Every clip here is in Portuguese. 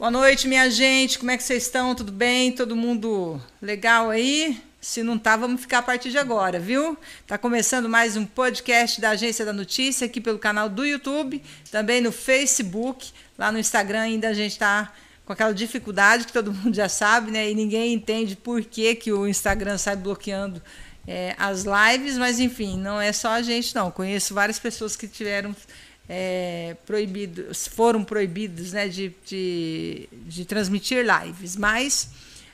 Boa noite, minha gente. Como é que vocês estão? Tudo bem? Todo mundo legal aí? Se não tá, vamos ficar a partir de agora, viu? Tá começando mais um podcast da Agência da Notícia aqui pelo canal do YouTube, também no Facebook, lá no Instagram ainda a gente tá com aquela dificuldade que todo mundo já sabe, né? E ninguém entende por que, que o Instagram sai bloqueando é, as lives, mas enfim, não é só a gente, não. Conheço várias pessoas que tiveram é, proibidos, foram proibidos né, de, de, de transmitir lives, mas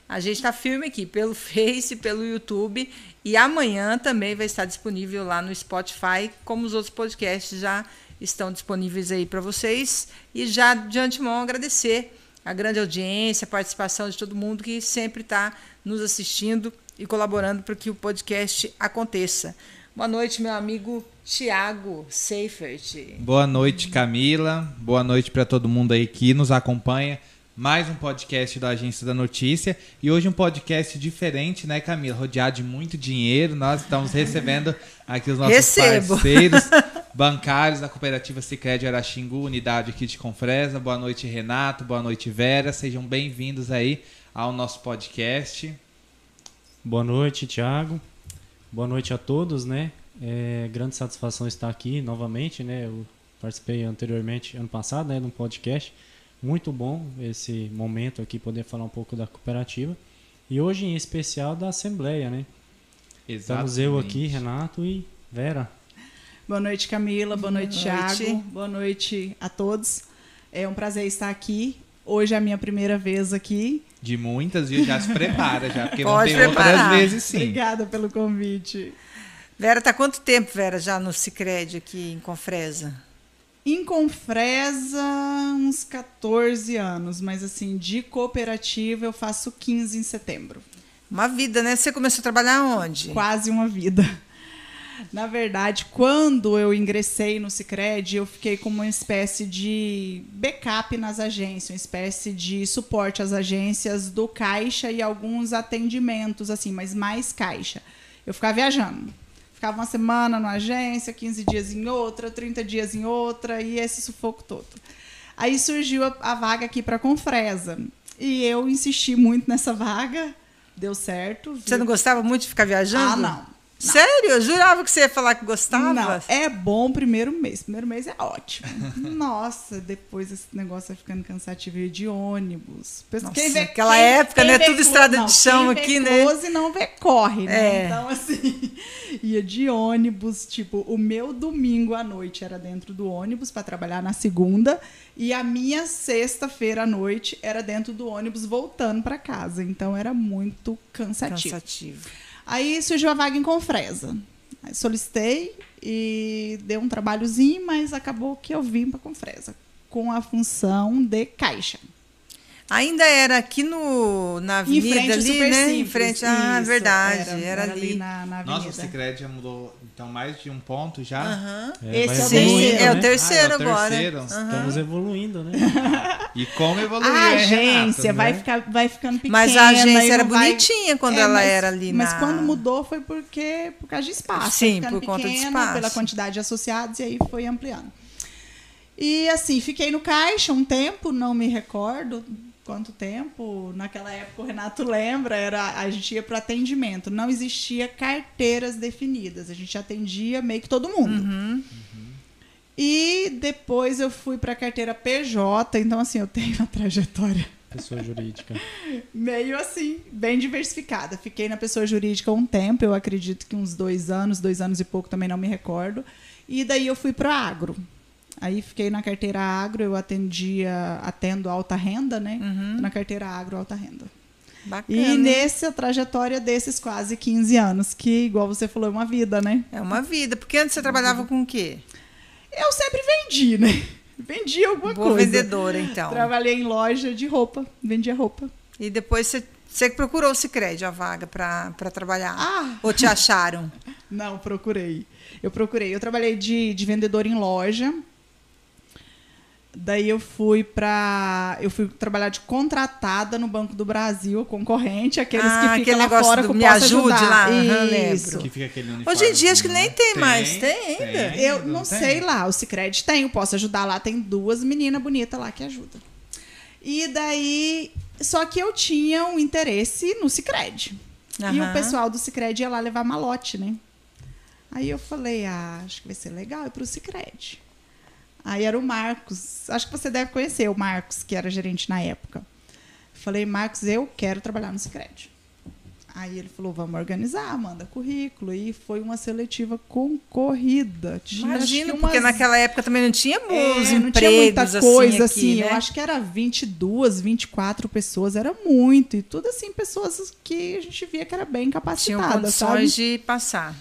a gente está firme aqui pelo Face, pelo YouTube e amanhã também vai estar disponível lá no Spotify, como os outros podcasts já estão disponíveis aí para vocês. E já de antemão agradecer a grande audiência, a participação de todo mundo que sempre está nos assistindo e colaborando para que o podcast aconteça. Boa noite, meu amigo Tiago Seifert. Boa noite, Camila. Boa noite para todo mundo aí que nos acompanha. Mais um podcast da Agência da Notícia. E hoje um podcast diferente, né, Camila? Rodeado de muito dinheiro. Nós estamos recebendo aqui os nossos Recebo. parceiros bancários da Cooperativa Sicredi Araxingu, unidade aqui de Confresa. Boa noite, Renato. Boa noite, Vera. Sejam bem-vindos aí ao nosso podcast. Boa noite, Tiago. Boa noite a todos, né? É grande satisfação estar aqui novamente, né? Eu participei anteriormente, ano passado, né, num podcast. Muito bom esse momento aqui, poder falar um pouco da cooperativa. E hoje, em especial, da Assembleia, né? Estamos eu aqui, Renato e Vera. Boa noite, Camila. Boa noite, Boa noite. Thiago. Boa noite a todos. É um prazer estar aqui. Hoje é a minha primeira vez aqui. De muitas, viu? Já se prepara, já, porque Pode vão ter preparar. outras vezes sim. Obrigada pelo convite. Vera, tá quanto tempo, Vera, já no Cicred aqui em Confresa? Em Confresa, uns 14 anos, mas assim, de cooperativa eu faço 15 em setembro. Uma vida, né? Você começou a trabalhar onde? Quase uma vida. Na verdade, quando eu ingressei no Cicred, eu fiquei como uma espécie de backup nas agências, uma espécie de suporte às agências do caixa e alguns atendimentos, assim, mas mais caixa. Eu ficava viajando. Ficava uma semana numa agência, 15 dias em outra, 30 dias em outra, e esse sufoco todo. Aí surgiu a, a vaga aqui para Confresa. E eu insisti muito nessa vaga, deu certo. Você não gostava muito de ficar viajando? Ah, não. Sério? Eu jurava que você ia falar que gostava. Não, é bom o primeiro mês. Primeiro mês é ótimo. Nossa, depois esse negócio vai ficando cansativo ir de ônibus. Nossa, aquela época, né? vê Tudo estrada de não, chão quem aqui, vê né? close não vê corre, né? É. Então, assim, ia de ônibus. Tipo, o meu domingo à noite era dentro do ônibus para trabalhar na segunda. E a minha sexta-feira à noite era dentro do ônibus voltando para casa. Então, era muito cansativo. Cansativo. Aí surgiu a vaga em Confresa. Aí solicitei e deu um trabalhozinho, mas acabou que eu vim para Confresa com a função de caixa. Ainda era aqui no, na Em avenida ali, né? Em Simples. frente, ah, Isso, verdade, era, ali. na, na avenida. Nossa, o Cicred já mudou então mais de um ponto já. Aham. É, Esse é o Sim, evoluindo, é o né? terceiro Ah, é o agora. terceiro. Aham. Estamos evoluindo, né? E como evoluiu, A hein, agência Renato, vai, né? ficar, vai ficando pequena. Mas a agência era vai- bonitinha quando É, ela mas- era ali Mas na... quando mudou foi porque por causa de espaço. Sim, por conta de espaço. Pela quantidade de associados, e aí foi ampliando. E assim, fiquei no caixa um tempo, não me recordo quanto tempo. Naquela época, o Renato lembra, era, a gente ia para atendimento. Não existia carteiras definidas. A gente atendia meio que todo mundo. Uhum. E depois eu fui para a carteira PJ, então assim, eu tenho uma trajetória Pessoa jurídica. meio assim, bem diversificada. Fiquei na pessoa jurídica um tempo, eu acredito que uns dois anos, dois anos e pouco, também não me recordo. E daí eu fui para agro. Aí fiquei na carteira agro, eu atendia, atendo alta renda, né? Uhum. Na carteira agro, alta renda. Bacana. E nessa trajetória desses quase 15 anos, que, igual você falou, é uma vida, né? É uma vida. Porque antes você trabalhava com o quê? Eu sempre vendi, né? Vendi alguma Boa coisa. vendedora, então. Trabalhei em loja de roupa, vendia roupa. E depois você, você procurou o Cicred, a vaga para trabalhar. Ah! Ou te acharam? Não, procurei. Eu procurei. Eu trabalhei de, de vendedor em loja. Daí eu fui para eu fui trabalhar de contratada no Banco do Brasil, concorrente, aqueles Ah, que aquele ficam lá negócio fora do que eu Me posso Ajude ajudar. lá, Isso. lembro. Que fica aquele Hoje em dia acho que nem tem Tem, mais. Tem ainda? tem. Eu Não não tem? sei lá, o Cicred tem, eu posso ajudar lá, tem duas meninas bonitas lá que ajudam. E daí, só que eu tinha um interesse no Cicred. E o pessoal do Cicred ia lá levar malote, né? Aí eu falei, ah, acho que vai ser legal ir pro Cicred. Aí era o Marcos, acho que você deve conhecer o Marcos, que era gerente na época. Falei, Marcos, eu quero trabalhar no Cicred. Aí ele falou, vamos organizar, manda currículo. E foi uma seletiva concorrida. Tinha, Imagino, que porque umas- naquela época também não tinha é, muitos não tinha muita empregos coisa assim, assim. aqui, né? Eu acho que era 22, 24 pessoas, era muito. E tudo assim, pessoas que a gente via que era bem Tinham capacitadas, condições sabe? de passar.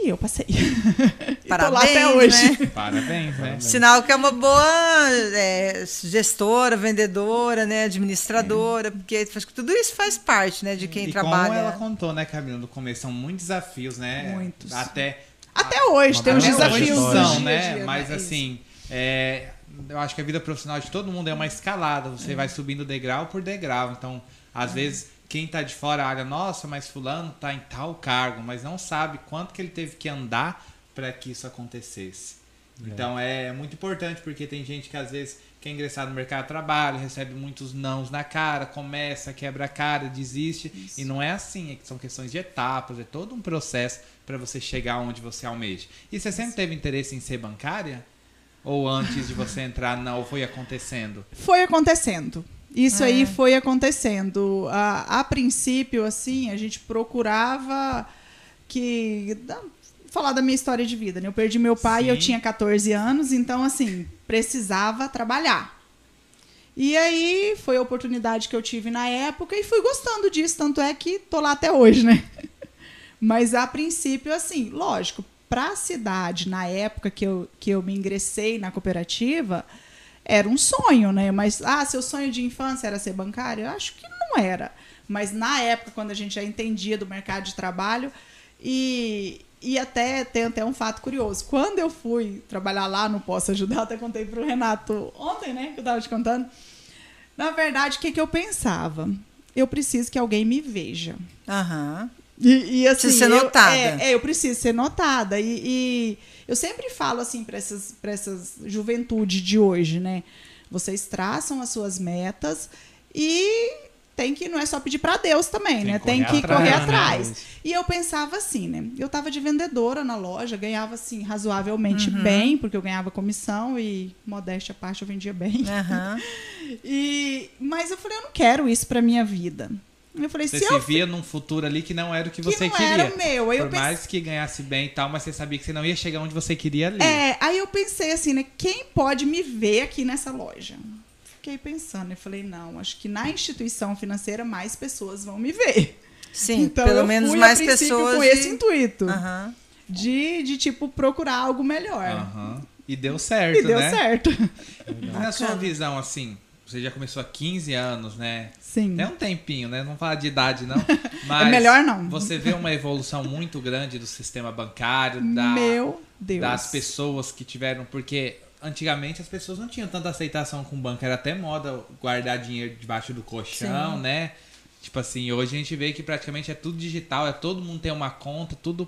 E eu passei. e tô Parabéns, lá até hoje. né? Parabéns, né? Sinal que é uma boa é, gestora, vendedora, né, administradora, porque acho que tudo isso faz parte, né, de quem e trabalha. como ela contou, né, Camila, no começo, são muitos desafios, né? Muitos. Até Até hoje, tem uns hoje desafios a né? dia, Mas né? Assim, é, eu acho que a vida profissional de todo mundo é uma escalada. É. Você vai subindo degrau por degrau. Então, às vezes, quem tá de fora olha, nossa, mas fulano tá em tal cargo, mas não sabe quanto que ele teve que andar para que isso acontecesse. Então é muito importante porque tem gente que às vezes quer ingressar no mercado de trabalho, recebe muitos nãos na cara, começa, quebra a cara, desiste. E não é assim, é que são questões de etapas, é todo um processo para você chegar onde você almeja. E você sempre teve interesse em ser bancária? Ou antes de você entrar, não, foi acontecendo? Foi acontecendo. Isso É. aí foi acontecendo. A, a princípio, assim, a gente procurava que. da- falar da minha história de vida, né? Eu perdi meu pai, Sim. eu tinha 14 anos, então, assim, precisava trabalhar. E aí foi a oportunidade que eu tive na época e fui gostando disso, tanto é que tô lá até hoje, né? Mas a princípio, assim, lógico, para a cidade, na época que eu, que eu me ingressei na cooperativa, era um sonho, né? Mas, ah, seu sonho de infância era ser bancário? Eu acho que não era. Mas na época, quando a gente já entendia do mercado de trabalho, e, e até tem até um fato curioso. Quando eu fui trabalhar lá no Posso Ajudar, até contei pro Renato ontem, né? Que eu tava te contando. Na verdade, o que, que eu pensava? Eu preciso que alguém me veja. Aham. E, e, assim, ser eu- notada. É, é, eu preciso ser notada. E, e eu sempre falo assim para essas, pra essas juventude de hoje, né? Vocês traçam as suas metas e tem que não é só pedir para Deus também, Tem né? que Tem correr que atrás, correr né? atrás. Isso. E eu pensava assim, né? Eu tava de vendedora na loja, ganhava assim razoavelmente Uhum. bem, porque eu ganhava comissão e modéstia à parte eu vendia bem. Aham. E mas eu falei, eu não quero isso para minha vida. Eu falei, Você se se eu via num futuro ali que não era o que, que você não queria. era o meu, aí eu Por pensei, mais que ganhasse bem e tal, mas você sabia que você não ia chegar onde você queria ali. É, aí eu pensei assim, né? Quem pode me ver aqui nessa loja? Fiquei pensando, eu falei, não, acho que na instituição financeira mais pessoas vão me ver. Sim, então pelo menos fui, mais pessoas. com de- esse intuito de, de tipo procurar algo melhor. E deu certo, E deu né? certo. E na sua visão, assim, você já começou há 15 anos, né? Sim. Tem um tempinho, né? Não fala de idade, não. Mas É melhor não. Você vê uma evolução muito grande do sistema bancário, da, Meu Deus. das pessoas que tiveram. Porque antigamente as pessoas não tinham tanta aceitação com o banco. Era até moda guardar dinheiro debaixo do colchão, Sim. né? Tipo assim, hoje a gente vê que praticamente é tudo digital, é todo mundo tem uma conta, tudo.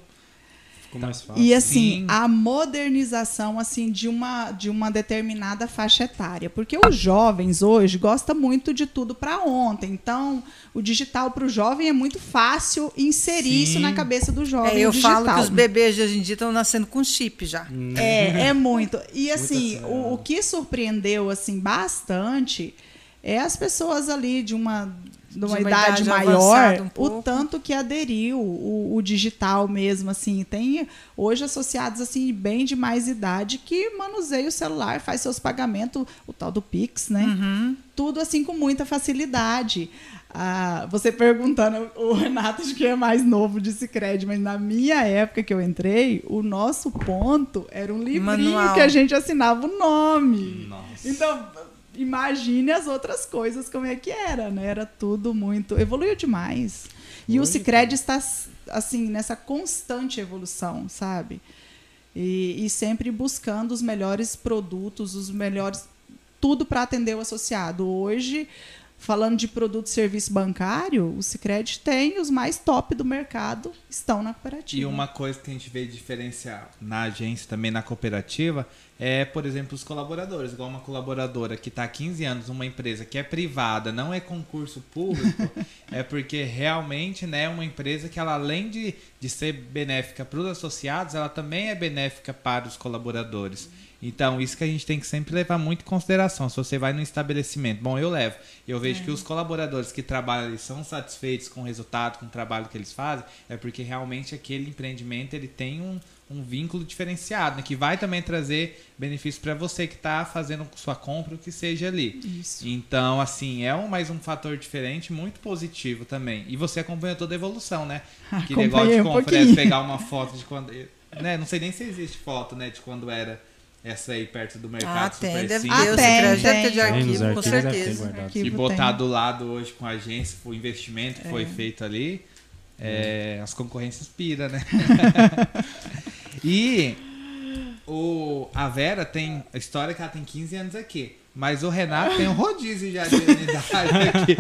Ficou mais fácil. E assim, Sim. a modernização assim de uma de uma determinada faixa etária, porque os jovens hoje gostam muito de tudo para ontem. Então, o digital para o jovem é muito fácil inserir isso Sim. na cabeça do jovem. É, eu digital. falo que os bebês de hoje em dia estão nascendo com chip já. É, é muito. E assim, o, o que surpreendeu assim bastante é as pessoas ali de uma, de uma, uma idade, idade maior, um o tanto que aderiu o, o digital mesmo assim. Tem hoje associados assim bem de mais idade que manuseia o celular, faz seus pagamentos, o tal do Pix, né? Uhum. tudo assim com muita facilidade. Ah, você perguntando, o Renato acho que é mais novo de Cicred, mas na minha época que eu entrei, o nosso ponto era um livrinho Manual. que a gente assinava o nome. Nossa. Então, imagine as outras coisas como é que era, né? Era tudo muito. Evoluiu demais. E o Cicred está assim nessa constante evolução, sabe? E, e sempre buscando os melhores produtos, os melhores tudo para atender o associado. Hoje, falando de produto e serviço bancário, o Cicred tem os mais top do mercado estão na cooperativa. E uma coisa que a gente vê diferenciar na agência também na cooperativa é, por exemplo, os colaboradores. Igual uma colaboradora que está há 15 anos numa empresa que é privada, não é concurso público, é porque realmente né, é uma empresa que ela, além de, de ser benéfica para os associados, ela também é benéfica para os colaboradores. Então, isso que a gente tem que sempre levar muito em consideração. Se você vai no estabelecimento, bom, eu levo. Eu vejo é. que os colaboradores que trabalham ali são satisfeitos com o resultado, com o trabalho que eles fazem, é porque realmente aquele empreendimento ele tem um, um vínculo diferenciado, né, que vai também trazer benefício para você que está fazendo sua compra, o que seja ali. Isso. Então, assim, é um, mais um fator diferente, muito positivo também. E você acompanha toda a evolução, né? Que negócio de compra um é pegar uma foto de quando. Né? Não sei nem se existe foto, né? De quando era essa aí perto do mercado ah, tem, deve ter, ah, tem, tem. de arquivo, com certeza. E botar do lado hoje com a agência, o investimento que é. foi feito ali, é, as concorrências pira, né? e o, a Vera tem a história que ela tem 15 anos aqui. Mas o Renato tem um rodízio já de unidade aqui.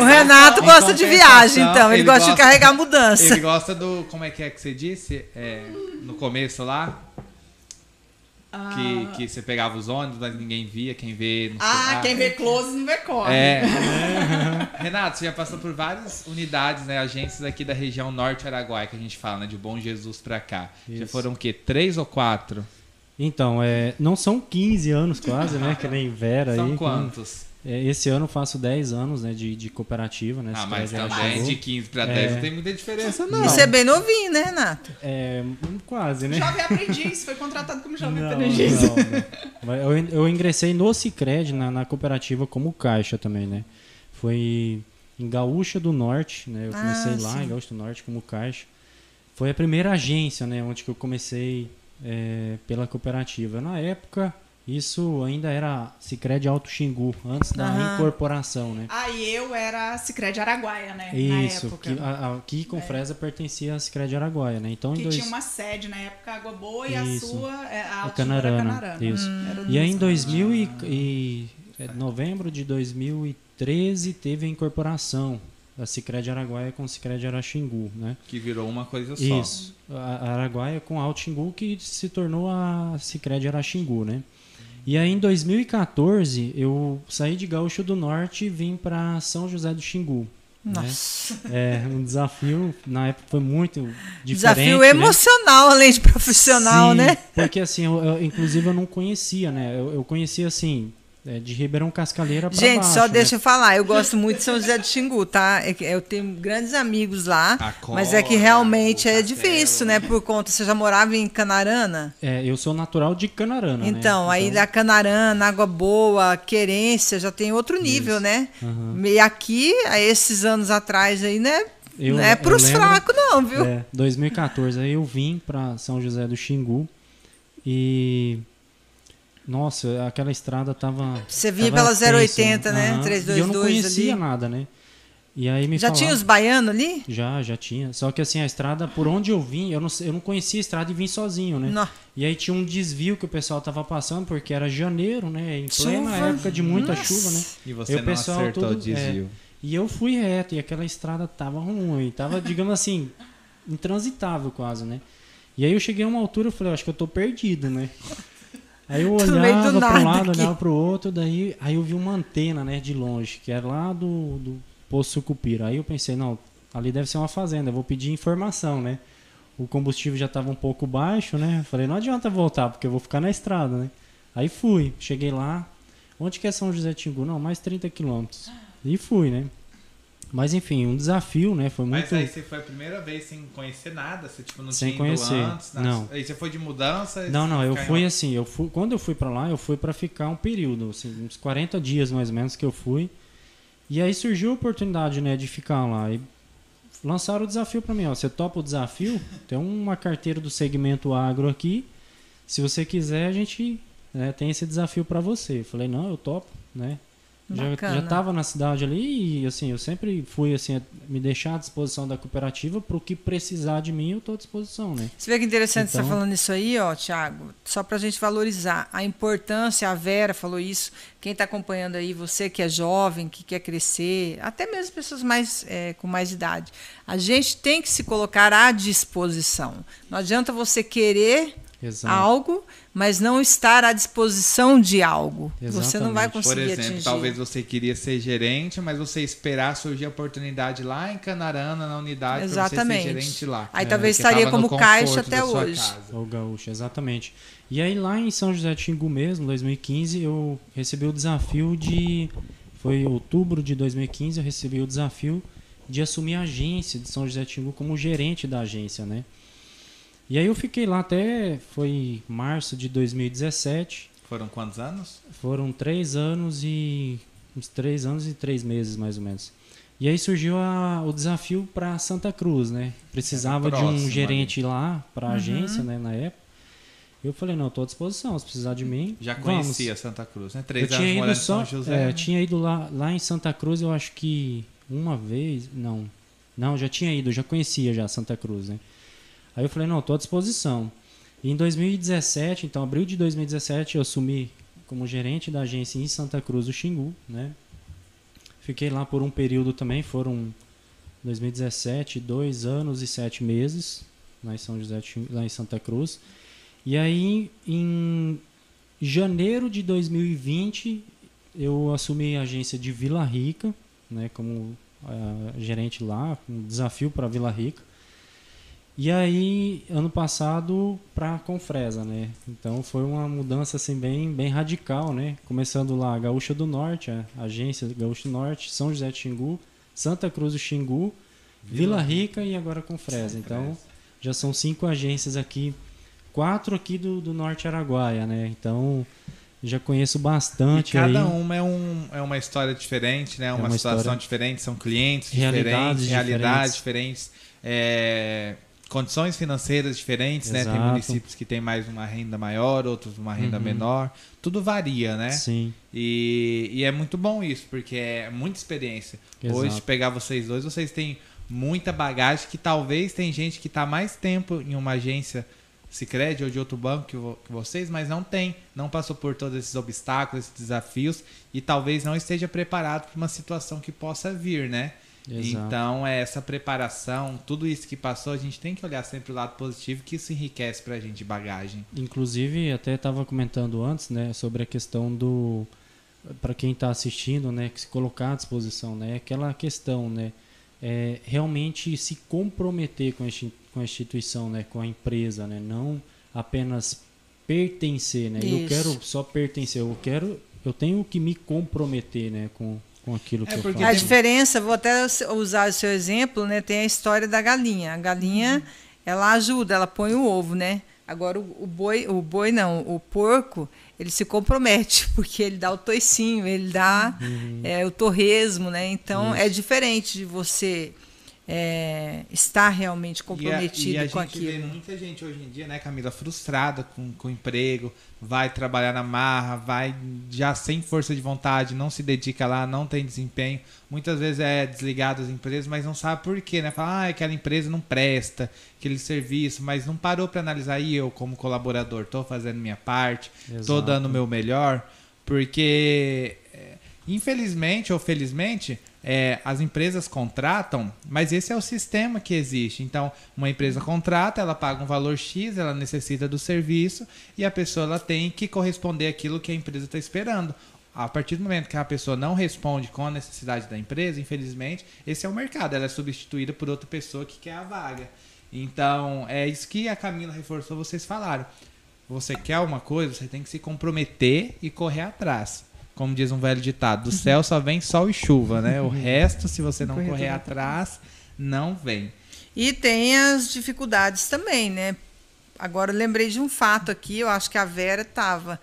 o Renato gosta de viagem, então. Ele, ele gosta, gosta, de carregar mudança. Ele gosta do. Como é que é que você disse? É, no começo lá? Ah. Que, que você pegava os ônibus, mas ninguém via, quem vê. ah, ah, quem vê close não vê corre. É. Renato, você já passou por várias unidades, né? Agências aqui da região norte Araguaia, que a gente fala, né? De Bom Jesus pra cá. Isso. Já foram o quê? Três ou quatro? Então, é, não são 15 anos quase, né? Que nem Vera são aí. São quantos? É, esse ano eu faço 10 anos né, de, de cooperativa. Né, ah, mas também de 15 para 10 é... não tem muita diferença, não. Você é bem novinho, né, Renato? É, quase, né? Jovem aprendiz, foi contratado como jovem não, aprendiz. Não, não. Eu, eu ingressei no Cicred, na, na cooperativa, como caixa também, né? Foi em Gaúcha do Norte, né? Eu comecei ah, lá sim. em Gaúcha do Norte como caixa. Foi a primeira agência, né? Onde que eu comecei é, pela cooperativa. Na época isso ainda era Cicred Alto Xingu, antes da uhum. incorporação, né? Aí eu era Cicred Araguaia, né? Isso, que, a, aqui com é. Fresa pertencia a Cicred Araguaia, né? Então, que dois... tinha uma sede na época, Água Boa, e a sua, é, a Alto Canarana, Canarana. Isso. Hum. E aí em 2000 e, e, é, novembro de 2013 teve a incorporação da Cicred Araguaia com Cicred Araxingu, né? Que virou uma coisa só. Isso. A Araguaia com Alto Xingu que se tornou a Cicred Araxingu, né? E aí em 2014 eu saí de Gaúcho do Norte e vim para São José do Xingu. Né? Nossa. Né? É, um desafio, na época foi muito diferente. Desafio né? emocional, né? além de profissional, Sim, né? Porque assim, eu, eu, inclusive eu não conhecia, né? Eu, eu conhecia assim, é, de Ribeirão Cascaleira para Gente, baixo, só né? deixa eu falar, eu gosto muito de São José do Xingu, tá? É eu tenho grandes amigos lá, mas é que realmente é difícil, né? Por conta, você já morava em Canarana? É, eu sou natural de Canarana, Então, né? aí então... da Canarana, Água Boa, Querência, já tem outro nível, Isso. né? Uhum. E aqui, esses anos atrás aí, né? Eu, não é pros lembro, fracos não, viu? É, 2014, aí eu vim para São José do Xingu e nossa, aquela estrada tava. Você vinha pela 080, né? Uhum. 322 e eu não conhecia ali. nada, né? E aí me já falaram, tinha os baianos ali? Já, já tinha. Só que assim, a estrada, por onde eu vim, eu não, eu não conhecia a estrada e vim sozinho, né? Não. E aí tinha um desvio que o pessoal tava passando, porque era janeiro, né? Em plena chuva. época de muita Nossa. chuva, né? E você e o pessoal não acertou todo, o desvio. É, e eu fui reto, e aquela estrada tava ruim, tava, digamos assim, intransitável quase, né? E aí eu cheguei a uma altura e falei, acho que eu tô perdido, né? Aí eu olhava para um lado, aqui. olhava para o outro, daí aí eu vi uma antena, né, de longe, que era lá do, do Poço Sucupira. Aí eu pensei, não, ali deve ser uma fazenda, eu vou pedir informação, né? O combustível já estava um pouco baixo, né? Falei, não adianta voltar, porque eu vou ficar na estrada, né? Aí fui, cheguei lá. Onde que é São José Tingu? Não, mais 30 quilômetros. E fui, né? Mas enfim, um desafio, né? Foi muito. Mas aí você foi a primeira vez sem conhecer nada, você tipo não sem tinha conhecer. antes, não. Aí você foi de mudança? Não, não, eu fui em... assim, eu fui quando eu fui para lá, eu fui para ficar um período, assim, uns 40 dias mais ou menos que eu fui. E aí surgiu a oportunidade, né, de ficar lá e lançaram o desafio para mim, ó, você topa o desafio? Tem uma carteira do segmento agro aqui. Se você quiser, a gente né, tem esse desafio para você. Eu falei, não, eu topo, né? Já, já tava na cidade ali e assim, eu sempre fui assim, me deixar à disposição da cooperativa para o que precisar de mim, eu estou à disposição, né? Você vê que interessante então, você tá falando isso aí, ó, Thiago, só para a gente valorizar a importância, a Vera falou isso, quem está acompanhando aí, você que é jovem, que quer crescer, até mesmo pessoas mais é, com mais idade, a gente tem que se colocar à disposição. Não adianta você querer Exato. algo, mas não estar à disposição de algo. Você não vai Exatamente. Por conseguir exemplo, atingir. talvez você queria ser gerente, mas você esperar surgir a oportunidade lá em Canarana, na unidade, para você Exatamente. ser gerente lá. Aí É, talvez estaria como caixa até hoje. O gaúcho, exatamente. E aí lá em São José de Xingu mesmo, 2015, eu recebi o desafio de foi em outubro de 2015, eu recebi o desafio de assumir a agência de São José de Xingu como gerente da agência, né? E aí eu fiquei lá até foi março de 2017. Foram quantos anos? Foram três anos e uns três anos e três meses mais ou menos. E aí surgiu a- o desafio para Santa Cruz, né? Precisava Era de um gerente lá para a agência, né, na época. Eu falei não, estou à disposição. Se precisar de mim, Já vamos. conhecia Santa Cruz, né? Eu Três tinha anos ido morando em só, São José. é, né? tinha ido lá, lá em Santa Cruz, eu acho que uma vez, não, não, já tinha ido, já conhecia já Santa Cruz, né? Aí eu falei não, estou à disposição. E em 2017, então abril de 2017, eu assumi como gerente da agência em Santa Cruz do Xingu, né? Fiquei lá por um período também, foram 2017, dois anos e sete meses lá em São José, lá em Santa Cruz. E aí, em janeiro de 2020, eu assumi a agência de Vila Rica, né, como ah, gerente lá, um desafio para Vila Rica. E aí, ano passado, para Confresa, né? Então foi uma mudança assim bem, bem radical, né? Começando lá, Gaúcha do Norte, a agência Gaúcha do Norte, São José de Xingu, Santa Cruz do Xingu, Vila Rica e agora Confresa. Então já são cinco agências aqui, quatro aqui do, do Norte Araguaia, né? Então já conheço E bastante cada aí. uma é, um, é uma história diferente, né? Uma, uma situação história- diferente, são clientes Realidades diferentes, realidades diferentes, é, condições financeiras diferentes, né? Tem Exato. municípios que têm mais uma renda maior, outros uma renda Uhum. menor. Tudo varia, né? Sim, E, e é muito bom isso, porque é muita experiência. Hoje, Exato. pegar vocês dois, vocês têm muita bagagem que talvez tem gente que está mais tempo em uma agência Sicredi ou de outro banco que, vo- que vocês, mas não tem, não passou por todos esses obstáculos, esses desafios e talvez não esteja preparado para uma situação que possa vir, né? Exato. Então, é essa preparação, tudo isso que passou, a gente tem que olhar sempre o lado positivo, que isso enriquece pra gente de bagagem. Inclusive, até estava comentando antes, né, sobre a questão do para quem está assistindo, né, que se colocar à disposição, né, aquela questão, né, é, realmente se comprometer com a com a instituição, né, com a empresa, né, não apenas pertencer, né. Eu Isso. quero só pertencer, eu quero, eu tenho que me comprometer, né, com, com aquilo que É, eu porque A faço. diferença, vou até usar o seu exemplo, né? Tem a história da galinha. A galinha, ela ajuda, ela põe o ovo, né? Agora o, o boi, o boi não, o porco, ele se compromete, porque ele dá o toicinho, ele dá é, o torresmo, né? Então é diferente de você é, estar realmente comprometido e a, e a com gente vê aquilo. muita gente hoje em dia, né, Camila, frustrada com, com o emprego, vai trabalhar na marra, vai já sem força de vontade, não se dedica lá, não tem desempenho. Muitas vezes é desligado das empresas, mas não sabe por quê, né? Fala, ah, aquela empresa não presta, aquele serviço, mas não parou para analisar. E eu, como colaborador, tô fazendo minha parte, tô Exato. dando o meu melhor, porque é, infelizmente ou felizmente é, as empresas contratam, mas esse é o sistema que existe. Então, uma empresa contrata, ela paga um valor X, ela necessita do serviço e a pessoa ela tem que corresponder àquilo que a empresa está esperando. A partir do momento que a pessoa não responde com a necessidade da empresa, infelizmente, esse é o mercado. Ela é substituída por outra pessoa que quer a vaga. Então, é isso que a Camila reforçou, vocês falaram. Você quer uma coisa, você tem que se comprometer e correr atrás. Como diz um velho ditado, do céu só vem sol e chuva, né? O resto, se você não Correr atrás, não vem. E tem as dificuldades também, né? Agora eu lembrei de um fato aqui, eu acho que a Vera estava.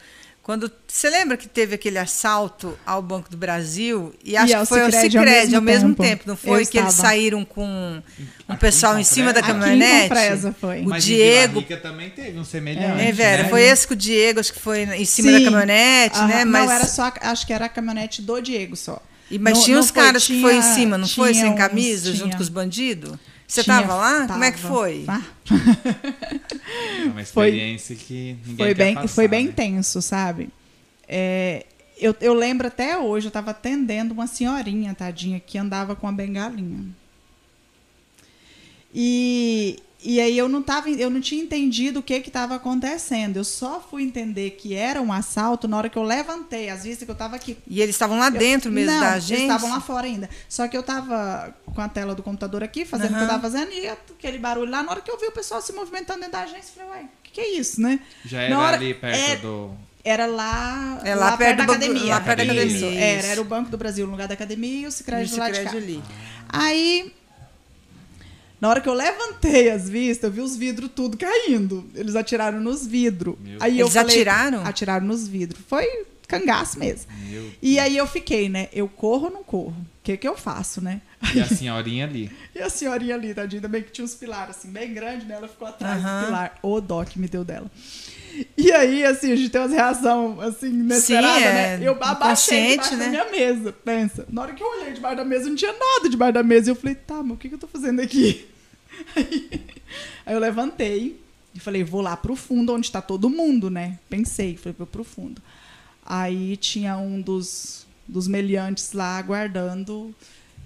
Quando você lembra que teve aquele assalto ao Banco do Brasil e acho ao que foi ao Sicredi ao mesmo ao mesmo tempo, tempo. não foi Eu que eles estava. saíram com um Aqui pessoal em em cima da? Aqui caminhonete? Confresa foi. O Mas Diego- também teve um semelhante. É, Vera, né? foi esse que o Diego, acho que foi em cima da Sim. caminhonete, Aham, né? Mas, Não, era só, acho que era a caminhonete do Diego só. e- mas Não- tinha foi, caras que foi em cima, não foi? Sem uns- camisa, junto tinha. com os bandidos? Você estava lá? Como é que tava. foi? Ah, É uma Foi- experiência que ninguém foi quer bem, passar, foi bem né? tenso, sabe? É, eu, eu lembro até hoje, eu estava atendendo uma senhorinha, tadinha, que andava com a bengalinha. E E aí eu não tava, eu não tinha entendido o que que estava acontecendo. Eu só fui entender que era um assalto na hora que eu levantei as vistas que eu estava aqui. E eles estavam lá dentro mesmo não, da eles agência? estavam lá fora ainda. Só que eu tava com a tela do computador aqui, fazendo o que eu Aham. tava fazendo, e aquele barulho lá, na hora que eu vi o pessoal se movimentando dentro da agência, eu falei, ué, o que, que é isso, né? Já era hora- ali perto é- do. Era lá, É lá perto da do banco- academia. lá perto da Isso, academia, Era, isso. era o Banco do Brasil no lugar da academia e o Sicredi Isso, lado de cá. ali. Aí, na hora que eu levantei as vistas, eu vi os vidros tudo caindo. Eles atiraram nos vidros. Aí eu Eles falei- atiraram? Atiraram nos vidros. Foi cangaço mesmo. E aí eu fiquei, né? Eu corro ou não corro? O que que eu faço, né? E a senhorinha ali. E a senhorinha ali, tadinha, ainda bem que tinha uns pilares assim, bem grandes, né? Ela ficou atrás do pilar. O dó que me deu dela. E aí, assim, a gente tem umas reações, assim, inesperadas, é, né? Eu abaixei debaixo né? da minha mesa, pensa. Na hora que eu olhei debaixo da mesa, não tinha nada debaixo da mesa. E eu falei, tá, mas o que, que eu tô fazendo aqui? Aí, aí eu levantei e falei, vou lá pro fundo, onde tá todo mundo, né? Pensei, falei, vou pro fundo. Aí tinha um dos, dos meliantes lá aguardando,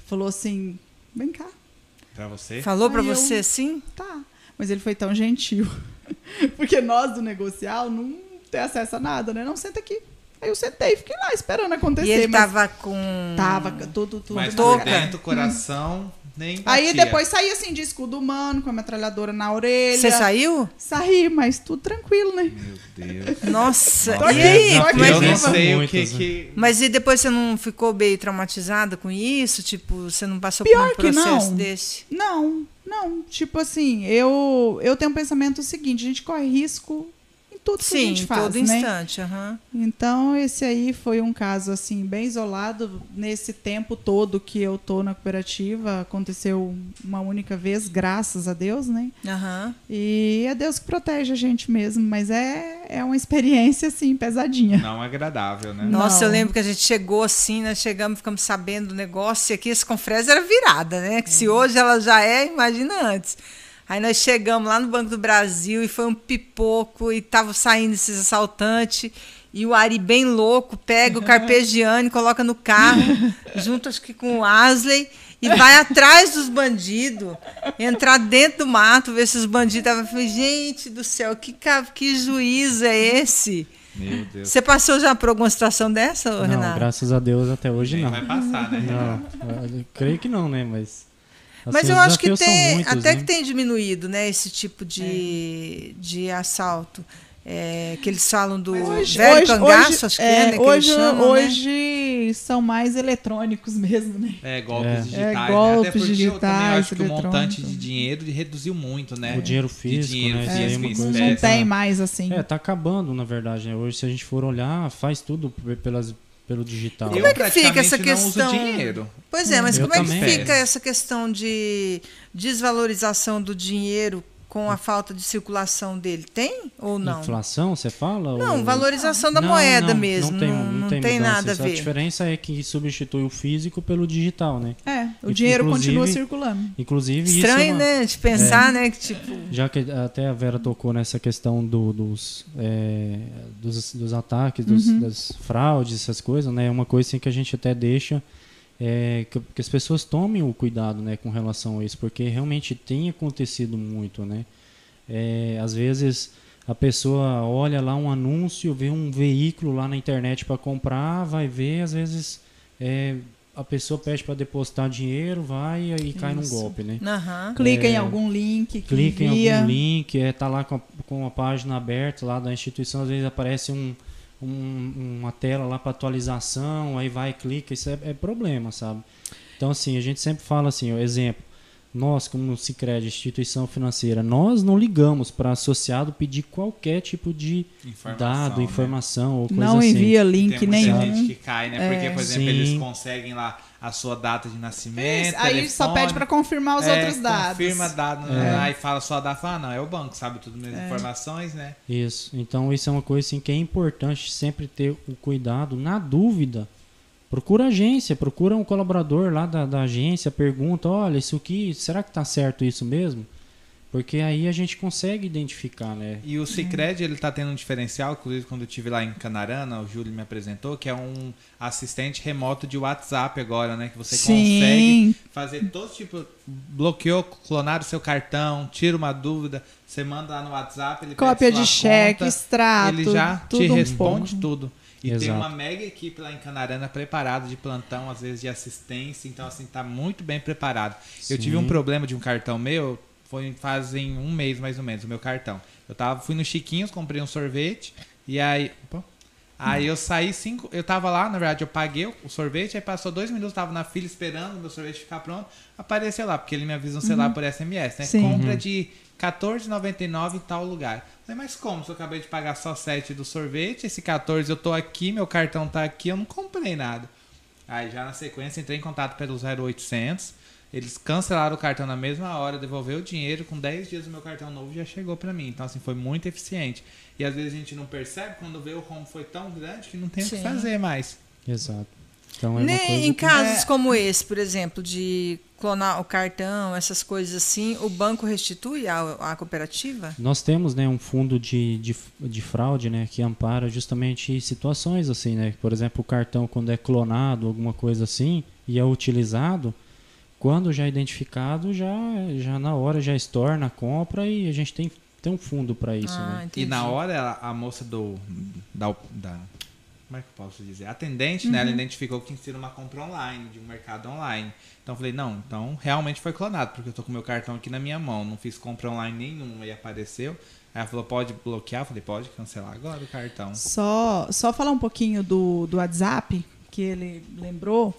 falou assim, vem cá, Pra você? Falou pra Aí eu- você assim? Tá. Mas ele foi tão gentil. Porque nós do negocial não tem acesso a nada, né? Não, senta aqui. Aí eu sentei e fiquei lá esperando acontecer. E ele mas tava com. tava tudo, tudo. Mas por dentro, coração, nem Aí depois saí assim de escudo humano, com a metralhadora na orelha. Você saiu? Saí, mas tudo tranquilo, né? Meu Deus. Nossa, Tô e aí? aqui. Como é eu não sei o que né? que... Mas e depois você não ficou bem traumatizada com isso? Tipo, você não passou Pior por um que processo não. desse? Não, não. Tipo assim, eu, eu tenho um pensamento seguinte: a gente corre risco tudo que a Sim, gente faz, todo né? instante. aham. Então, esse aí foi um caso assim bem isolado. Nesse tempo todo que eu tô na cooperativa, aconteceu uma única vez, graças a Deus, né? Aham. E é Deus que protege a gente mesmo, mas é, é uma experiência assim pesadinha. Não agradável, né? Nossa, eu Não. lembro que a gente chegou assim, nós chegamos, ficamos sabendo do negócio, e aqui esse Confresa era virada, né? Que se hoje ela já é, imagina antes. Aí nós chegamos lá no Banco do Brasil e foi um pipoco, e tava saindo esses assaltantes, e o Ari bem louco pega o Carpegiani, coloca no carro, junto acho que com o Asley, e vai atrás dos bandidos, entrar dentro do mato, ver se os bandidos estavam. Eu falei, gente do céu, que, que juízo é esse? Meu Deus. Você passou já por alguma situação dessa, Não, Renato? graças a Deus até hoje Nem não. vai passar, né? Não, eu creio que não, né? Mas. Assim, Mas eu acho que tem, muitos, até né? que tem diminuído, né, esse tipo de, de assalto. É, que eles falam do velho cangaço, acho que é, né, que hoje, eles chamam, né? hoje são mais eletrônicos mesmo, né? É, golpes É. digitais. É, né? golpes Até porque eu também digitais, acho que o montante de eletrônicos. dinheiro reduziu muito, né? O dinheiro De físico, dinheiro né? É físico em coisa- Não espécie. tem mais assim. É, tá acabando, na verdade, né? Hoje, se a gente for olhar, faz tudo pelas, pelo digital. Como é que fica essa questão? Pois é, mas Eu como é que também. fica essa questão de desvalorização do dinheiro com a falta de circulação dele? Tem ou não? Inflação, você fala? Não, Ou- valorização da Não, moeda não, mesmo. Não tem, não, não tem mudança. nada a ver. diferença é que substitui o físico pelo digital, né? É, o Inclusive- dinheiro continua circulando. Inclusive, isso é Estranho, uma- né? De pensar, né? Que tipo. Já que até a Vera tocou nessa questão do- dos, é, dos, dos ataques, dos- Uhum. das fraudes, essas coisas, né? É uma coisa assim, que a gente até deixa é, que, que as pessoas tomem o cuidado né, com relação a isso, porque realmente tem acontecido muito, né? É, às vezes a pessoa olha lá um anúncio, vê um veículo lá na internet para comprar, vai ver, às vezes é, a pessoa pede para depositar dinheiro, vai e cai num golpe, né? Aham. Clica em É, algum link que clica em envia. algum link, é, tá lá com a, com a página aberta lá da instituição, às vezes aparece um, um- uma tela lá para atualização, aí vai, clica, isso é, é problema, sabe? Então, assim, a gente sempre fala assim, ó, exemplo, nós, como Cicred, instituição financeira, nós não ligamos para associado pedir qualquer tipo de Informação, dado, né? informação ou coisa Não assim. envia Tem link muita nenhum. gente que cai, né? Porque, por exemplo, Sim. eles conseguem lá a sua data de nascimento. Aí só telefone, pede para confirmar os é, outros dados. Confirma dado, É. né? aí fala só a data, fala, ah, não, é o banco, sabe tudo as informações, né? Isso. Então isso é uma coisa assim que é importante sempre ter o cuidado. Na dúvida, procura a agência, procura um colaborador lá da, da agência, pergunta, olha, isso aqui, será que tá certo isso mesmo? Porque aí a gente consegue identificar, né? E o Cicred, ele tá tendo um diferencial, inclusive quando eu estive lá em Canarana, o Júlio me apresentou, que é um assistente remoto de WhatsApp agora, né? Que você Sim. consegue fazer todo tipo. Bloqueou, clonar o seu cartão, tira uma dúvida, você manda lá no WhatsApp, ele Cópia de cheque, conta, extrato. ele já tudo te um responde pouco. tudo. E tem Exato. uma mega equipe lá em Canarana preparada de plantão, às vezes de assistência, então assim, tá muito bem preparado. Eu tive um Sim. problema de um cartão meu, foi fazem um mês mais ou menos, o meu cartão. Eu tava, fui no Chiquinhos, comprei um sorvete, e aí. opa. Aí eu saí cinco. Eu tava lá, na verdade, eu paguei o sorvete, aí passou dois minutos, tava na fila esperando o meu sorvete ficar pronto. Apareceu lá, porque ele me avisa no celular por SMS, né? Sim. Compra Uhum. de R$14,99 em tal lugar. Falei, mas como? Se eu acabei de pagar só 7 do sorvete, esse 14 eu tô aqui, meu cartão tá aqui, eu não comprei nada. Aí já na sequência entrei em contato pelo 0800. Eles cancelaram o cartão na mesma hora, devolveu o dinheiro, com 10 dias o meu cartão novo já chegou pra mim. Então assim, foi muito eficiente. E às vezes a gente não percebe quando vê o home foi tão grande que não tem o que Sim. fazer mais. Exato. Então é uma Nem coisa em que- casos É. como esse, por exemplo, de clonar o cartão, essas coisas assim, o banco restitui à, à cooperativa? Nós temos né, um fundo de, de, de fraude né, que ampara justamente situações assim, né? Por exemplo, o cartão quando é clonado, alguma coisa assim, e é utilizado, quando já é identificado, já, já na hora já estorna a compra e a gente tem, tem um fundo para isso. ah, né? E na hora a moça do. Da, da- como é que eu posso dizer? Atendente, né? Ela identificou que tinha sido uma compra online, de um mercado online. Então eu falei, não, então realmente foi clonado, porque eu tô com meu cartão aqui na minha mão, não fiz compra online nenhuma e apareceu. Aí ela falou, pode bloquear? Eu falei, pode cancelar agora o cartão. Só, só falar um pouquinho do, do WhatsApp, que ele lembrou.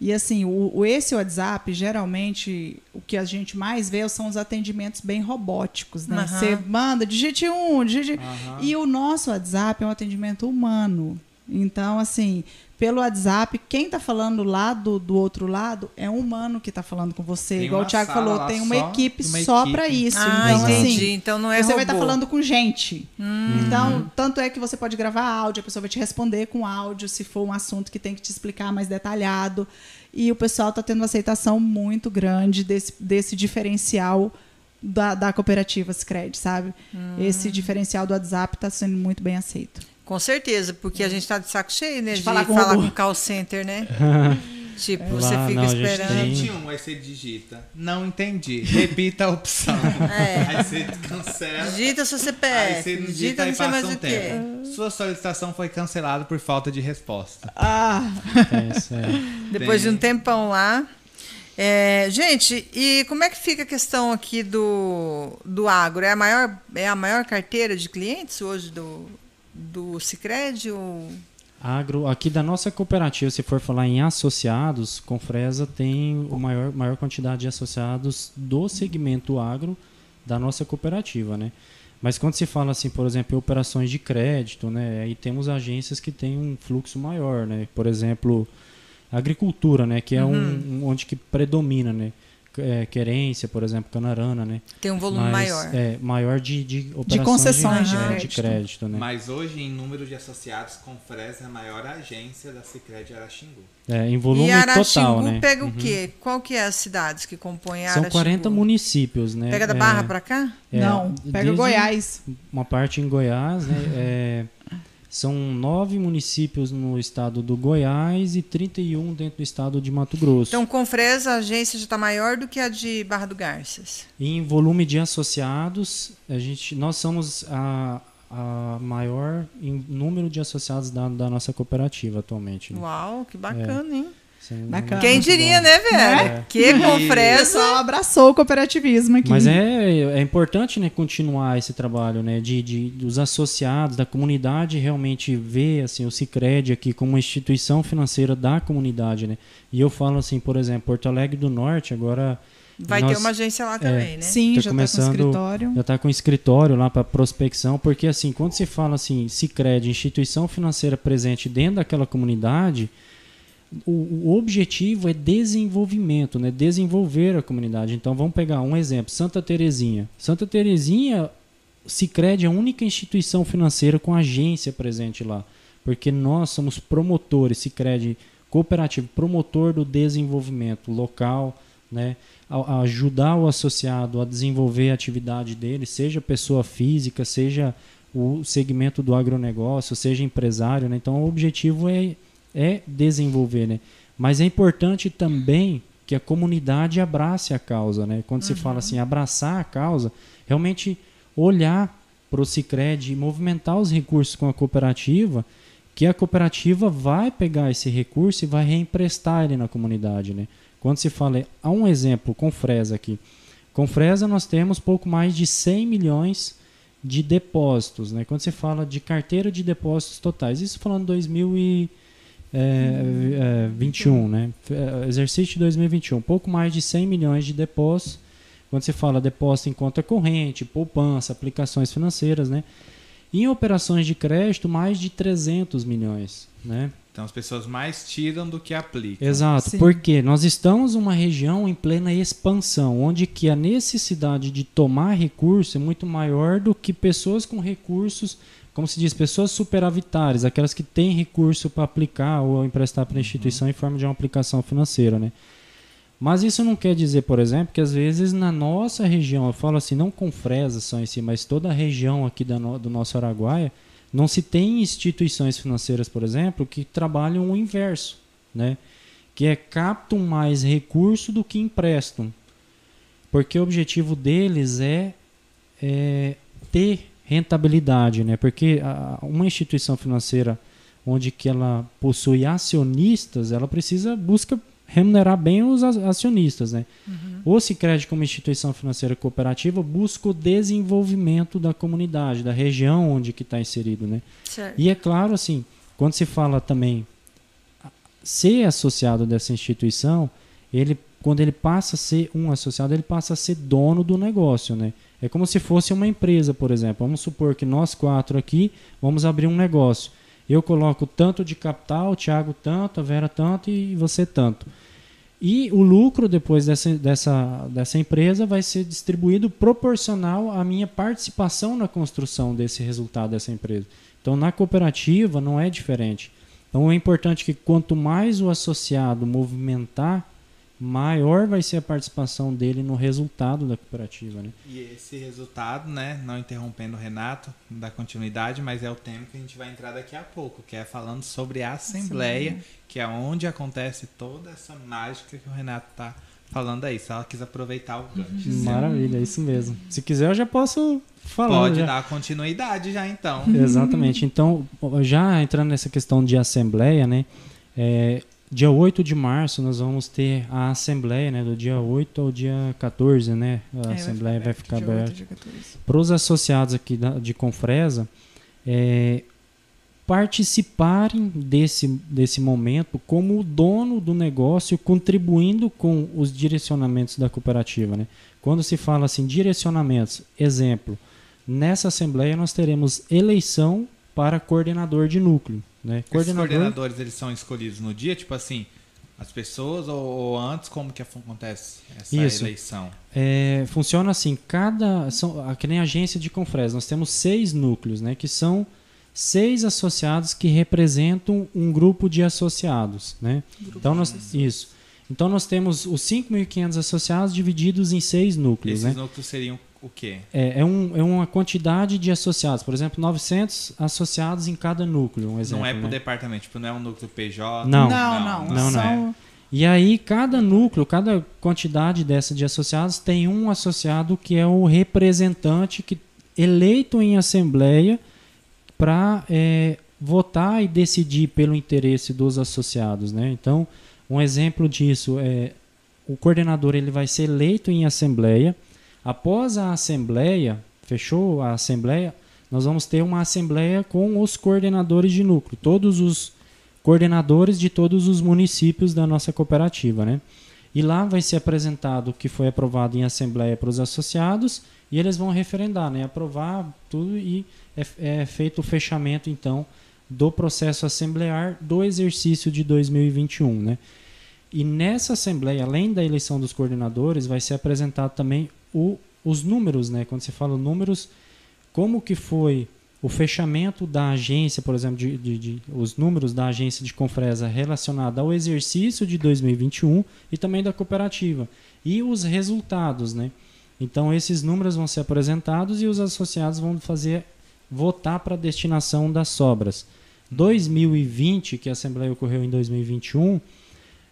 E assim, o, o- esse WhatsApp, geralmente, o que a gente mais vê são os atendimentos bem robóticos, né? Aham. Você manda, digite um, digite... Aham. E o nosso WhatsApp é um atendimento humano. Então, assim, pelo WhatsApp, quem está falando lá do, do outro lado é um humano que está falando com você. Tem Igual o Thiago falou, tem uma só, equipe uma só para isso. Ah, então, entendi. assim, então não é você vai robô. estar falando com gente. Hum. Então, tanto é que você pode gravar áudio, a pessoa vai te responder com áudio, se for um assunto que tem que te explicar mais detalhado. E o pessoal está tendo uma aceitação muito grande desse, desse diferencial da, da cooperativa Scred, sabe? Hum. Esse diferencial do WhatsApp está sendo muito bem aceito. Com certeza, porque a gente está de saco cheio, né? De De, falar falar, com com, robô. call center, né? tipo, Lá, você fica não, esperando. tem- 21, aí você digita. Não entendi. Repita a opção. É. Aí você cancela. Digita seu Aí CPF, você digita digita não e passa um o quê. tempo. Sua solicitação foi cancelada por falta de resposta. Ah, É, isso é. Depois de um Tem. tempão lá. É, gente, e como é que fica a questão aqui do, do agro? É a, maior, é a maior carteira de clientes hoje do, do Cicred? Ou... Agro, aqui da nossa cooperativa, se for falar em associados, Confresa tem a maior, maior quantidade de associados do segmento agro da nossa cooperativa, né? Mas quando se fala assim, por exemplo, em operações de crédito, né? Aí temos agências que têm um fluxo maior, né? Por exemplo, agricultura, né? Que é um, um onde que predomina, né? É, querência, por exemplo, Canarana, né? Tem um volume Mas, maior. É, maior de, de operações concessões de é, crédito. crédito, né? Mas hoje, em número de associados, Confresa é a maior agência da Cicred Araxingu. É, em volume e Araxingu total, né? pega Uhum. o quê? Qual que é as cidades que compõem São Araxingu? 40 municípios, né? Pega da É, Barra pra cá? é, não, pega Goiás. Uma parte em Goiás, né? É, são nove municípios no estado do Goiás e 31 dentro do estado de Mato Grosso. Então, Confresa, a agência já está maior do que a de Barra do Garças. em volume de associados, a gente, nós somos a, a maior em número de associados da, da nossa cooperativa atualmente. né? Uau, que bacana, hein? É Bacana. Quem diria, né, velho? É. Que O Confresa. pessoal abraçou o cooperativismo aqui. Mas é, é importante né, continuar esse trabalho né, de, de, dos associados, da comunidade realmente ver assim, o Cicred aqui como uma instituição financeira da comunidade. Né? E eu falo assim, por exemplo, Porto Alegre do Norte agora Vai nós- ter uma agência lá também, né? Sim, Tá já está com começando- escritório. já está com escritório lá para prospecção, porque assim, quando se fala assim, Cicred, instituição financeira presente dentro daquela comunidade, o, o objetivo é desenvolvimento, né? desenvolver a comunidade. Então vamos pegar um exemplo, Santa Terezinha. Santa Terezinha, Cicred é a única instituição financeira com agência presente lá, porque nós somos promotores, Cicred cooperativo, promotor do desenvolvimento local, né? A, a ajudar o associado a desenvolver a atividade dele, seja pessoa física, seja o segmento do agronegócio, seja empresário, né? Então o objetivo é, é desenvolver, né? Mas é importante também que a comunidade abrace a causa, né? Quando se fala assim, abraçar a causa, realmente olhar para o Cicred e movimentar os recursos com a cooperativa, que a cooperativa vai pegar esse recurso e vai reemprestar ele na comunidade, né? Quando se fala, há um exemplo com Fresa aqui. Com Fresa nós temos pouco mais de 100 milhões de depósitos, né? Quando se fala de carteira de depósitos totais, isso falando 2021, né? Exercício de 2021, pouco mais de 100 milhões de depósitos. Quando se fala depósito em conta corrente, poupança, aplicações financeiras, né? Em operações de crédito, mais de 300 milhões, né? Então as pessoas mais tiram do que aplicam. Exato, Sim. porque nós estamos numa região em plena expansão, onde que a necessidade de tomar recurso é muito maior do que pessoas com recursos, como se diz, pessoas superavitárias, aquelas que têm recurso para aplicar ou emprestar para a instituição em forma de uma aplicação financeira, né? Mas isso não quer dizer, por exemplo, que às vezes na nossa região, eu falo assim, não com Fresa só em si, mas toda a região aqui do nosso Araguaia, não se tem instituições financeiras, por exemplo, que trabalham o inverso, né? Que é captam mais recurso do que emprestam. Porque o objetivo deles é, é ter rentabilidade, né? Porque a- uma instituição financeira onde que ela possui acionistas, ela precisa busca remunerar bem os acionistas, né? O Sicredi como instituição financeira cooperativa busca o desenvolvimento da comunidade, da região onde que está inserido, né? Certo. E é claro, assim, quando se fala também ser associado dessa instituição, ele, quando ele passa a ser um associado, ele passa a ser dono do negócio, né? É como se fosse uma empresa, por exemplo. Vamos supor que nós quatro aqui vamos abrir um negócio. Eu coloco tanto de capital, o Thiago tanto, a Vera tanto e você tanto. E o lucro depois dessa, dessa, dessa empresa vai ser distribuído proporcional à minha participação na construção desse resultado dessa empresa. Então, na cooperativa não é diferente. Então, é importante que quanto mais o associado movimentar, maior vai ser a participação dele no resultado da cooperativa. Né? E esse resultado, né, não interrompendo o Renato, da continuidade, mas é o tema que a gente vai entrar daqui a pouco, que é falando sobre a Assembleia, que é onde acontece toda essa mágica que o Renato tá falando aí. Se ela quis aproveitar o gancho. Maravilha, é isso mesmo. Se quiser, eu já posso falar. Pode já. dar continuidade já então. Exatamente. Então, já entrando nessa questão de assembleia, né? é, dia 8 de março nós vamos ter a assembleia, né? Do dia 8 ao dia 14, né? A É, assembleia vai ficar dia 8, aberta. dia 14. Para os associados aqui da- de Confresa, é, participarem desse, desse momento como o dono do negócio, contribuindo com os direcionamentos da cooperativa. Né? Quando se fala assim, direcionamentos, exemplo, nessa assembleia nós teremos eleição para coordenador de núcleo. Né? Esses Coordenador, coordenadores, eles são escolhidos no dia, tipo assim, as pessoas ou, ou antes, como que acontece essa Isso. eleição? É, funciona assim, cada. São, que nem agência de Confresa, nós temos seis núcleos, né? Que são seis associados que representam um grupo de associados, né? então nós. Isso. Então nós temos os 5.500 associados divididos em seis núcleos, Esses né? núcleos seriam o quê? É, é, um, é uma quantidade de associados, por exemplo, 900 associados em cada núcleo, um exemplo. não é por né? departamento, tipo, não é um núcleo PJ. Não. Não, não. Não, não. são- E aí, cada núcleo, cada quantidade dessa de associados tem um associado que é o representante que eleito em assembleia para votar e decidir pelo interesse dos associados, né? Então, um exemplo disso é o coordenador ele vai ser eleito em assembleia. Após a assembleia, fechou a assembleia, nós vamos ter uma assembleia com os coordenadores de núcleo, todos os coordenadores de todos os municípios da nossa cooperativa, né? E lá vai ser apresentado o que foi aprovado em assembleia para os associados e eles vão referendar, né? Aprovar tudo e é, é feito o fechamento então do processo assemblear do exercício de 2021, né? E nessa assembleia, além da eleição dos coordenadores, vai ser apresentado também o, os números, né? Quando se fala números, como que foi o fechamento da agência, por exemplo, de, de, de, os números da agência de Confresa relacionada ao exercício de 2021 e também da cooperativa. E os resultados, né? Então, esses números vão ser apresentados e os associados vão fazer votar para a destinação das sobras. 2020, que a Assembleia ocorreu em 2021,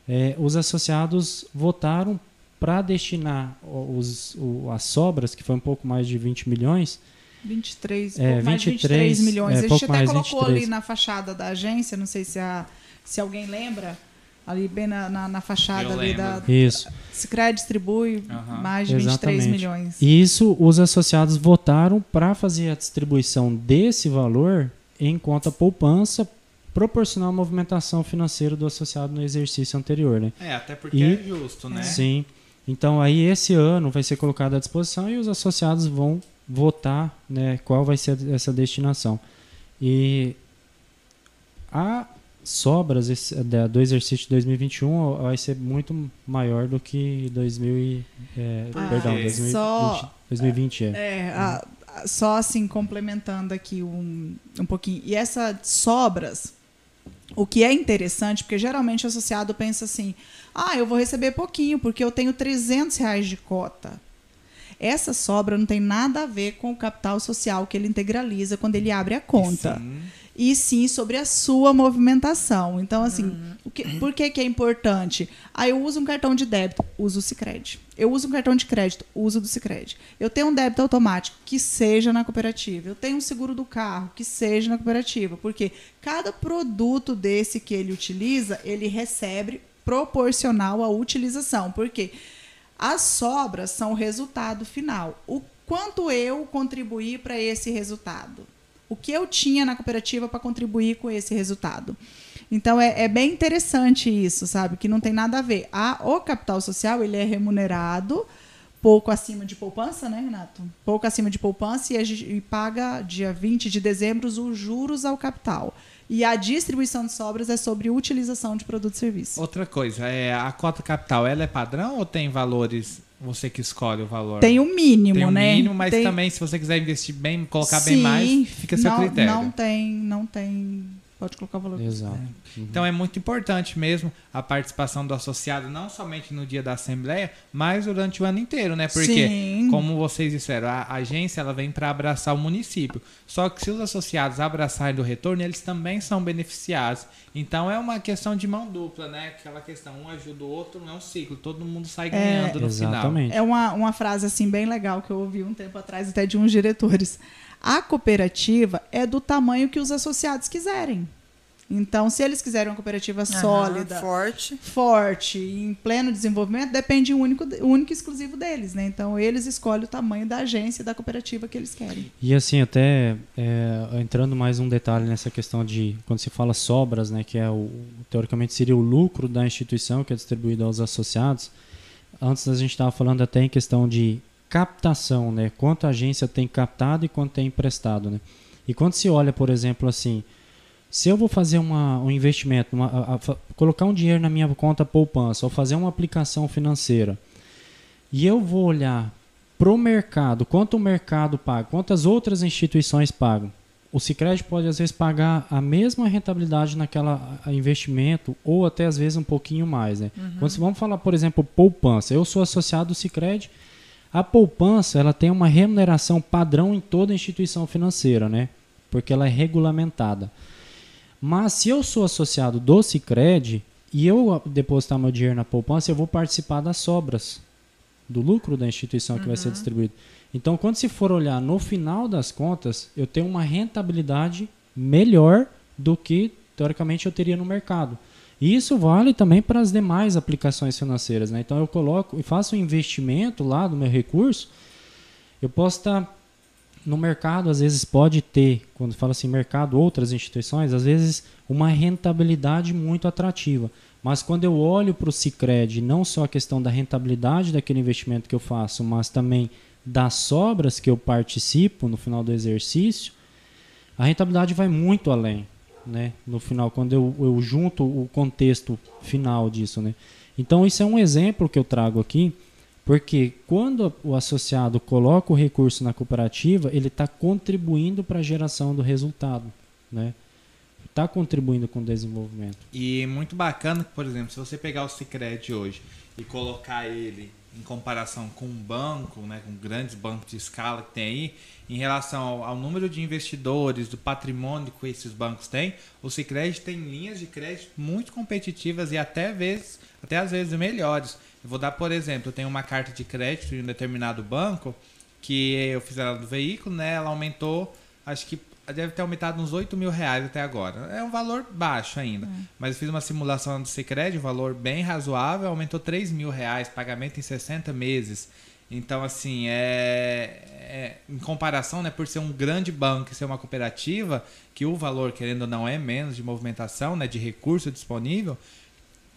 é, os associados votaram para destinar os, o, as sobras, que foi um pouco mais de 20 milhões, 23, É, pouco mais de 23, 23 milhões. é, a gente até mais, colocou 23. ali na fachada da agência, não sei se, a, se alguém lembra, ali bem na, na, na fachada Eu ali da. lembro. Isso. Sicredi distribui Aham. mais de 23 Exatamente. milhões. E isso os associados votaram para fazer a distribuição desse valor em conta poupança proporcional à movimentação financeira do associado no exercício anterior, né? É, até porque E- é justo, né? Sim. Então aí esse ano vai ser colocado à disposição e os associados vão votar, né, qual vai ser essa destinação. E a sobras do exercício de 2021 vai ser muito maior do que 2000 e, é, Ah, perdão, Porque 2020, só- 2020 é. É, a- a- só assim, complementando aqui um, um pouquinho. E essas sobras, o que é interessante, porque geralmente o associado pensa assim: ah, eu vou receber pouquinho, porque eu tenho 300 reais de cota. Essa sobra não tem nada a ver com o capital social que ele integraliza quando ele abre a conta Sim. E sim sobre a sua movimentação. Então, assim, o que, por que, que é importante? Ah, eu uso um cartão de débito, uso o Cicred. Eu uso um cartão de crédito, uso do Cicred. Eu tenho um débito automático, que seja na cooperativa. Eu tenho um seguro do carro, que seja na cooperativa. Porque cada produto desse que ele utiliza, ele recebe proporcional à utilização. Por quê? As sobras são o resultado final. O quanto eu contribuí para esse resultado? O que eu tinha na cooperativa para contribuir com esse resultado? Então é, é bem interessante isso, sabe? Que não tem nada a ver. A, o capital social ele é remunerado pouco acima de poupança, né, Renato? Pouco acima de poupança e, e paga dia 20 de dezembro os juros ao capital. E a distribuição de sobras é sobre utilização de produto e serviço. Outra coisa, é, a cota capital, ela é padrão ou tem valores, você que escolhe o valor? Tem o mínimo, Tem um né? mínimo, mas Tem- também se você quiser investir bem, colocar bem Sim, mais, fica a seu não, critério. Não tem, não tem. Pode colocar o valor. Exato. Então é muito importante mesmo a participação do associado, não somente no dia da assembleia, mas durante o ano inteiro, né? Porque, Sim. como vocês disseram, a agência ela vem para abraçar o município. Só que se os associados abraçarem do retorno, eles também são beneficiados. Então é uma questão de mão dupla, né? Aquela questão, um ajuda o outro, não é um ciclo, todo mundo sai ganhando no final. Exatamente. É uma, uma frase assim bem legal que eu ouvi um tempo atrás até de uns diretores. A cooperativa é do tamanho que os associados quiserem. Então, se eles quiserem uma cooperativa Aham, sólida, Forte. forte, em pleno desenvolvimento, depende único, único e exclusivo deles, né? Então, eles escolhem o tamanho da agência e da cooperativa que eles querem. E assim, até é, entrando mais um detalhe nessa questão de quando se fala sobras, né, que é o teoricamente seria o lucro da instituição que é distribuído aos associados. Antes a gente estava falando até em questão de captação, né, quanto a agência tem captado e quanto tem emprestado, né. E quando se olha, por exemplo, assim, se eu vou fazer uma, um investimento, uma- a- a- colocar um dinheiro na minha conta poupança ou fazer uma aplicação financeira, e eu vou olhar pro mercado, quanto o mercado paga, quantas outras instituições pagam. O Sicredi pode às vezes pagar a mesma rentabilidade naquela investimento ou até às vezes um pouquinho mais, né? Quando se- vamos falar, por exemplo, poupança. Eu sou associado do Sicredi. A poupança, ela tem uma remuneração padrão em toda instituição financeira, né? Porque ela é regulamentada. Mas se eu sou associado do Sicredi e eu depositar meu dinheiro na poupança, eu vou participar das sobras do lucro da instituição que vai ser distribuído. Então, quando se for olhar no final das contas, eu tenho uma rentabilidade melhor do que teoricamente eu teria no mercado. E isso vale também para as demais aplicações financeiras, né? Então eu coloco e faço um investimento lá do meu recurso, eu posso estar no mercado, às vezes pode ter, quando fala assim mercado, outras instituições, às vezes uma rentabilidade muito atrativa. Mas quando eu olho para o Cicred, não só a questão da rentabilidade daquele investimento que eu faço, mas também das sobras que eu participo no final do exercício, a rentabilidade vai muito além, né? No final, quando eu, eu junto o contexto final disso, né? Então isso é um exemplo que eu trago aqui Porque quando o associado coloca o recurso na cooperativa, ele está contribuindo para a geração do resultado, né? Está contribuindo com o desenvolvimento. E muito bacana por exemplo, se você pegar o Cicred hoje e colocar ele em comparação com um banco, né, com grandes bancos de escala que tem aí, em relação ao, ao número de investidores, do patrimônio que esses bancos têm, o Cicred tem linhas de crédito muito competitivas e até, vezes, até às vezes melhores. Eu vou dar, por exemplo, eu tenho uma carta de crédito de um determinado banco que eu fiz ela do veículo, né? Ela aumentou, acho que deve ter aumentado uns 8 mil reais até agora. É um valor baixo ainda. Hum. Mas eu fiz uma simulação do Cicred, um valor bem razoável, aumentou 3 mil reais, pagamento em 60 meses. Então, assim, é, é, em comparação, né, por ser um grande banco e ser uma cooperativa, que o valor, querendo ou não, é menos de movimentação, né, de recurso disponível,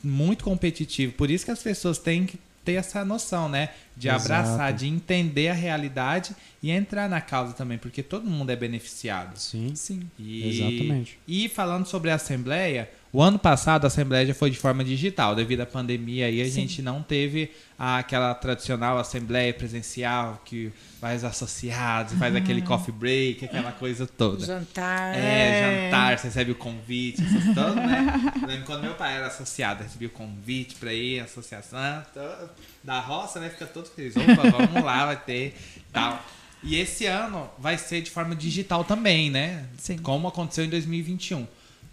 muito competitivo. Por isso que as pessoas têm que ter essa noção, né? De Exato. abraçar, de entender a realidade e entrar na causa também, porque todo mundo é beneficiado. Sim, sim. E, Exatamente. E falando sobre a Assembleia, o ano passado a Assembleia já foi de forma digital, devido à pandemia aí a Sim. gente não teve aquela tradicional Assembleia presencial que vai os associados, faz uhum. aquele coffee break, aquela coisa toda. Jantar. É, jantar, você recebe o convite, essas todas, né? lembro quando meu pai era associado, recebia o convite para ir, associação da roça, né? Fica todo feliz. Opa, vamos lá, vai ter tal. E esse ano vai ser de forma digital também, né? Sim. Como aconteceu em 2021.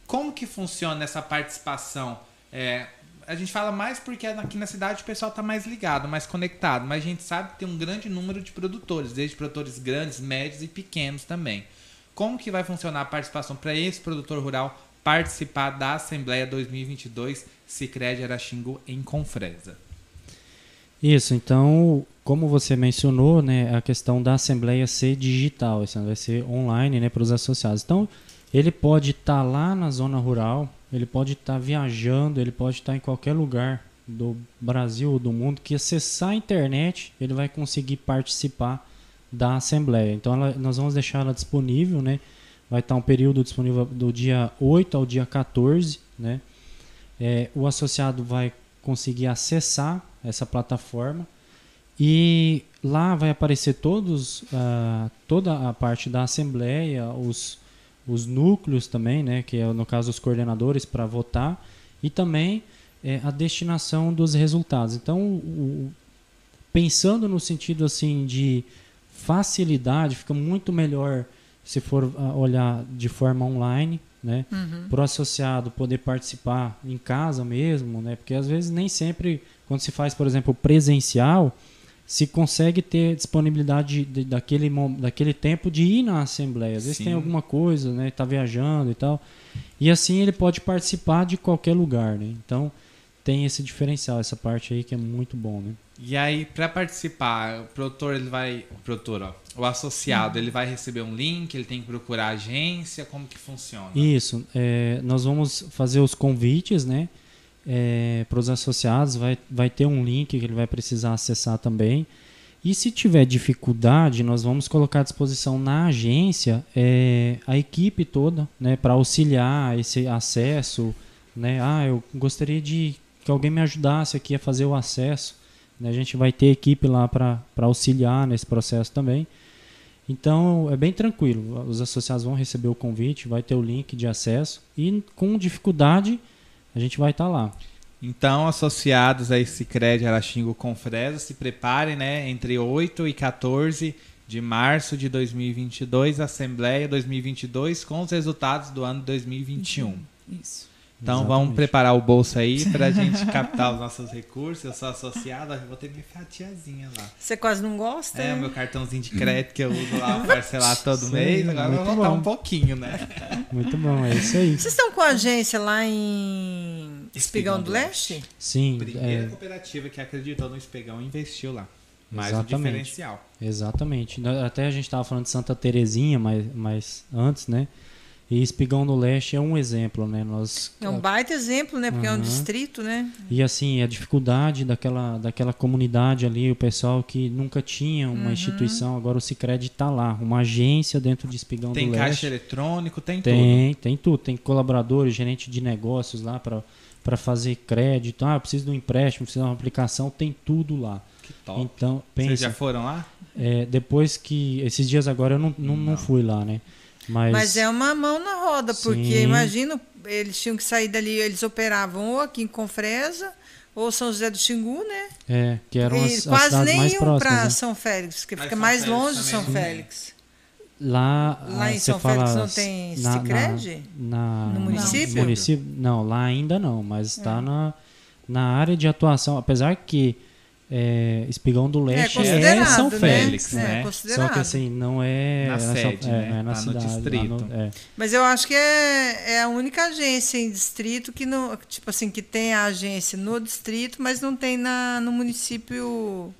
Como que funciona essa participação? É, a gente fala mais porque aqui na cidade o pessoal está mais ligado, mais conectado, mas a gente sabe que tem um grande número de produtores, desde produtores grandes, médios e pequenos também. Como que vai funcionar a participação para esse produtor rural participar da Assembleia 2022 Sicredi Araxingu em Confresa? Isso, então, como você mencionou, né, a questão da Assembleia ser digital, isso vai ser online né, para os associados. Então, ele pode estar tá lá na zona rural, ele pode estar tá viajando, ele pode estar tá em qualquer lugar do Brasil ou do mundo que acessar a internet, ele vai conseguir participar da Assembleia. Então, ela, nós vamos deixar ela disponível, né? Vai estar um período disponível do dia 8 ao dia 14, né? É, o associado vai conseguir acessar essa plataforma. E lá vai aparecer todos uh, toda a parte da assembleia os, os núcleos também né que é no caso os coordenadores para votar e também é, a destinação dos resultados. Então o, pensando no sentido assim de facilidade fica muito melhor se for uh, olhar de forma online né? Uhum. Para o associado poder participar em casa mesmo, né? Porque às vezes nem sempre, quando se faz, por exemplo, presencial, se consegue ter disponibilidade de, de, daquele, daquele tempo de ir na assembleia. Às vezes Sim. tem alguma coisa, né? Está viajando e tal. E assim ele pode participar de qualquer lugar, né? Então tem esse diferencial, essa parte aí que é muito bom, né? E aí, para participar, o produtor ele vai. O produtor, ó, o associado, uhum. ele vai receber um link, ele tem que procurar a agência, como que funciona? Isso. É, nós vamos fazer os convites, né? É, para os associados, vai, vai ter um link que ele vai precisar acessar também. E se tiver dificuldade, nós vamos colocar à disposição na agência é, a equipe toda, né, para auxiliar esse acesso, né? Ah, eu gostaria de que alguém me ajudasse aqui a fazer o acesso. Né? A gente vai ter equipe lá para auxiliar nesse processo também. Então é bem tranquilo. Os associados vão receber o convite, vai ter o link de acesso e com dificuldade a gente vai estar tá lá. Então, associados a esse crédito Araxingo Confresa, se preparem, né? Entre 8 e 14 de março de 2022, Assembleia 2022, com os resultados do ano 2021. Isso. Então Exatamente. vamos preparar o bolso aí para a gente captar os nossos recursos. Eu sou associado, vou ter minha fatiazinha lá. Você quase não gosta? É, o meu cartãozinho de crédito que eu uso lá parcelar todo Sim, mês. Agora eu vou voltar bom. um pouquinho, né? Muito bom, é isso aí. Vocês estão com a agência lá em Espigão, do Leste? Leste? Sim. Primeira é... cooperativa que acreditou no Espigão investiu lá. Mais Exatamente. um diferencial. Exatamente. Até a gente estava falando de Santa Terezinha, mas, mas antes, né? E Espigão do Leste é um exemplo, né? Nós, é um baita exemplo, né? Porque uhum. é um distrito, né? E assim, a dificuldade daquela, daquela comunidade ali, o pessoal que nunca tinha uma uhum. instituição, agora o Cicred está lá, uma agência dentro de Espigão tem do Leste. Tem caixa eletrônico, tem, tem tudo. Tem, tem tudo. Tem colaboradores, gerente de negócios lá para para fazer crédito, ah, eu preciso de um empréstimo, preciso de uma aplicação, tem tudo lá. Que top. Então, Vocês pensa, já foram lá? é, depois que esses dias agora eu não, não, não Não. fui lá, né? Mas, Mas é uma mão na roda, porque Sim. imagina, eles tinham que sair dali, eles operavam ou aqui em Confresa, ou São José do Xingu, né? é, que eram e as, as quase cidades nem mais iam próximas. para né? São Félix, porque Mas fica São mais Félix longe de São. Félix. Lá, Lá ah, em São fala Félix não as- tem na- Sicredi? Na, No na- município? município? Não, lá ainda não, mas É. está na, na área de atuação, apesar que é, Espigão do É Leste é, considerado, São né? Félix, É, né? considerado. Só que assim, não é Na São- sede, é, né? não é na Lá no cidade, lá distrito. no- é. Mas eu acho que é, é a única agência em distrito que não, tipo assim, que tem a agência no distrito, mas não tem na, no município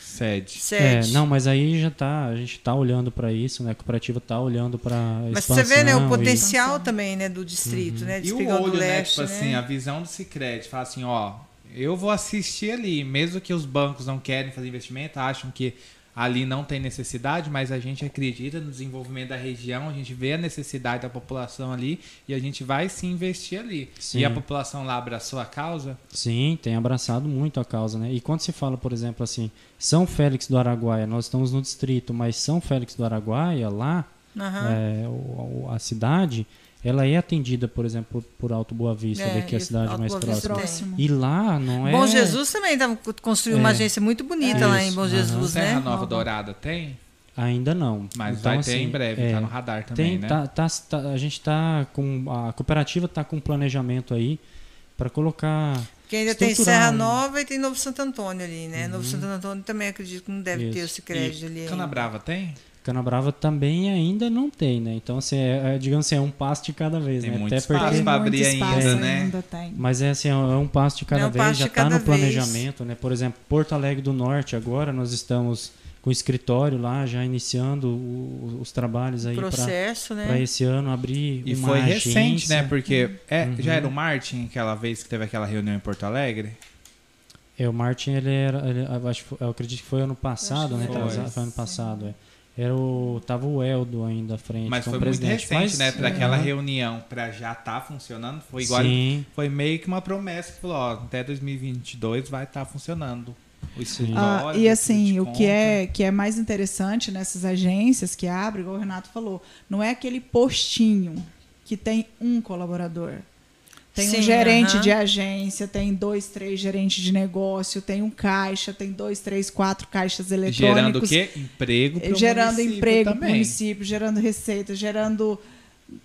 Sede. sede. É, não, mas aí já tá, a gente tá olhando para isso, né? A cooperativa tá olhando para Mas você vê, né, o expansão e- potencial também, né, do distrito, né, de E o olho, né? Tipo né? assim, a visão do Cicred. Fala assim, ó, eu vou assistir ali, mesmo que os bancos não querem fazer investimento, acham que ali não tem necessidade, mas a gente acredita no desenvolvimento da região, a gente vê a necessidade da população ali e a gente vai sim investir ali. Sim. E a população lá abraçou a causa? Sim, tem abraçado muito a causa, né? E quando se fala, por exemplo, assim, São Félix do Araguaia, nós estamos no distrito, mas São Félix do Araguaia, lá, Aham. é, a cidade, ela é atendida, por exemplo, por Alto Boa Vista, É, que é a cidade Alto mais próxima. E lá não é. Bom Jesus também tava, construiu uma É. agência muito bonita É. lá em Bom. Jesus, Serra né? Nova Dourada tem? Ainda não. Mas Então, vai ter assim, em breve, é, tá no radar também, Tem, né? tá, tá, tá- a gente tá com. A cooperativa tá com um planejamento aí para colocar. Que ainda tem Serra né? Nova e tem Novo Santo Antônio ali, né? Novo Santo Antônio também acredito que não deve ter o Isso. Sicredi ali. E ainda. Canabrava tem? Canabrava também ainda não tem, né? Então, assim, é, é, digamos assim, é um passo de cada vez, Tem né? muito Até espaço porque. muito abrir espaço ainda, né? ainda tem. Mas é assim, é um passo de cada É um vez, já está no vez. planejamento, né? Por exemplo, Porto Alegre do Norte, agora nós estamos com o escritório lá, já iniciando o- os trabalhos aí para processo, para né? esse ano abrir E uma foi recente, agência. né? Porque é, Uhum. já era o Martin aquela vez que teve aquela reunião em Porto Alegre? É, o Martin, ele era, ele- eu acho, que foi- eu acredito que foi ano passado, né? foi. Foi ano passado, é. Era o, tava o Eldo ainda à frente Mas foi muito presidente. recente, mas, né? Para aquela Aham. reunião, para já estar funcionando, foi igual. Sim, Foi meio que uma promessa que falou: ó, até 2022 vai estar funcionando o Ah, e assim, o que é, que é mais interessante nessas agências que abrem, igual o Renato falou, não é aquele postinho que tem um colaborador. Tem Sim, um gerente aham. de agência, tem dois, três gerentes de negócio, tem um caixa, tem dois, três, quatro caixas eletrônicos. Gerando o quê? Emprego pro Gerando município emprego para o município, gerando receita, gerando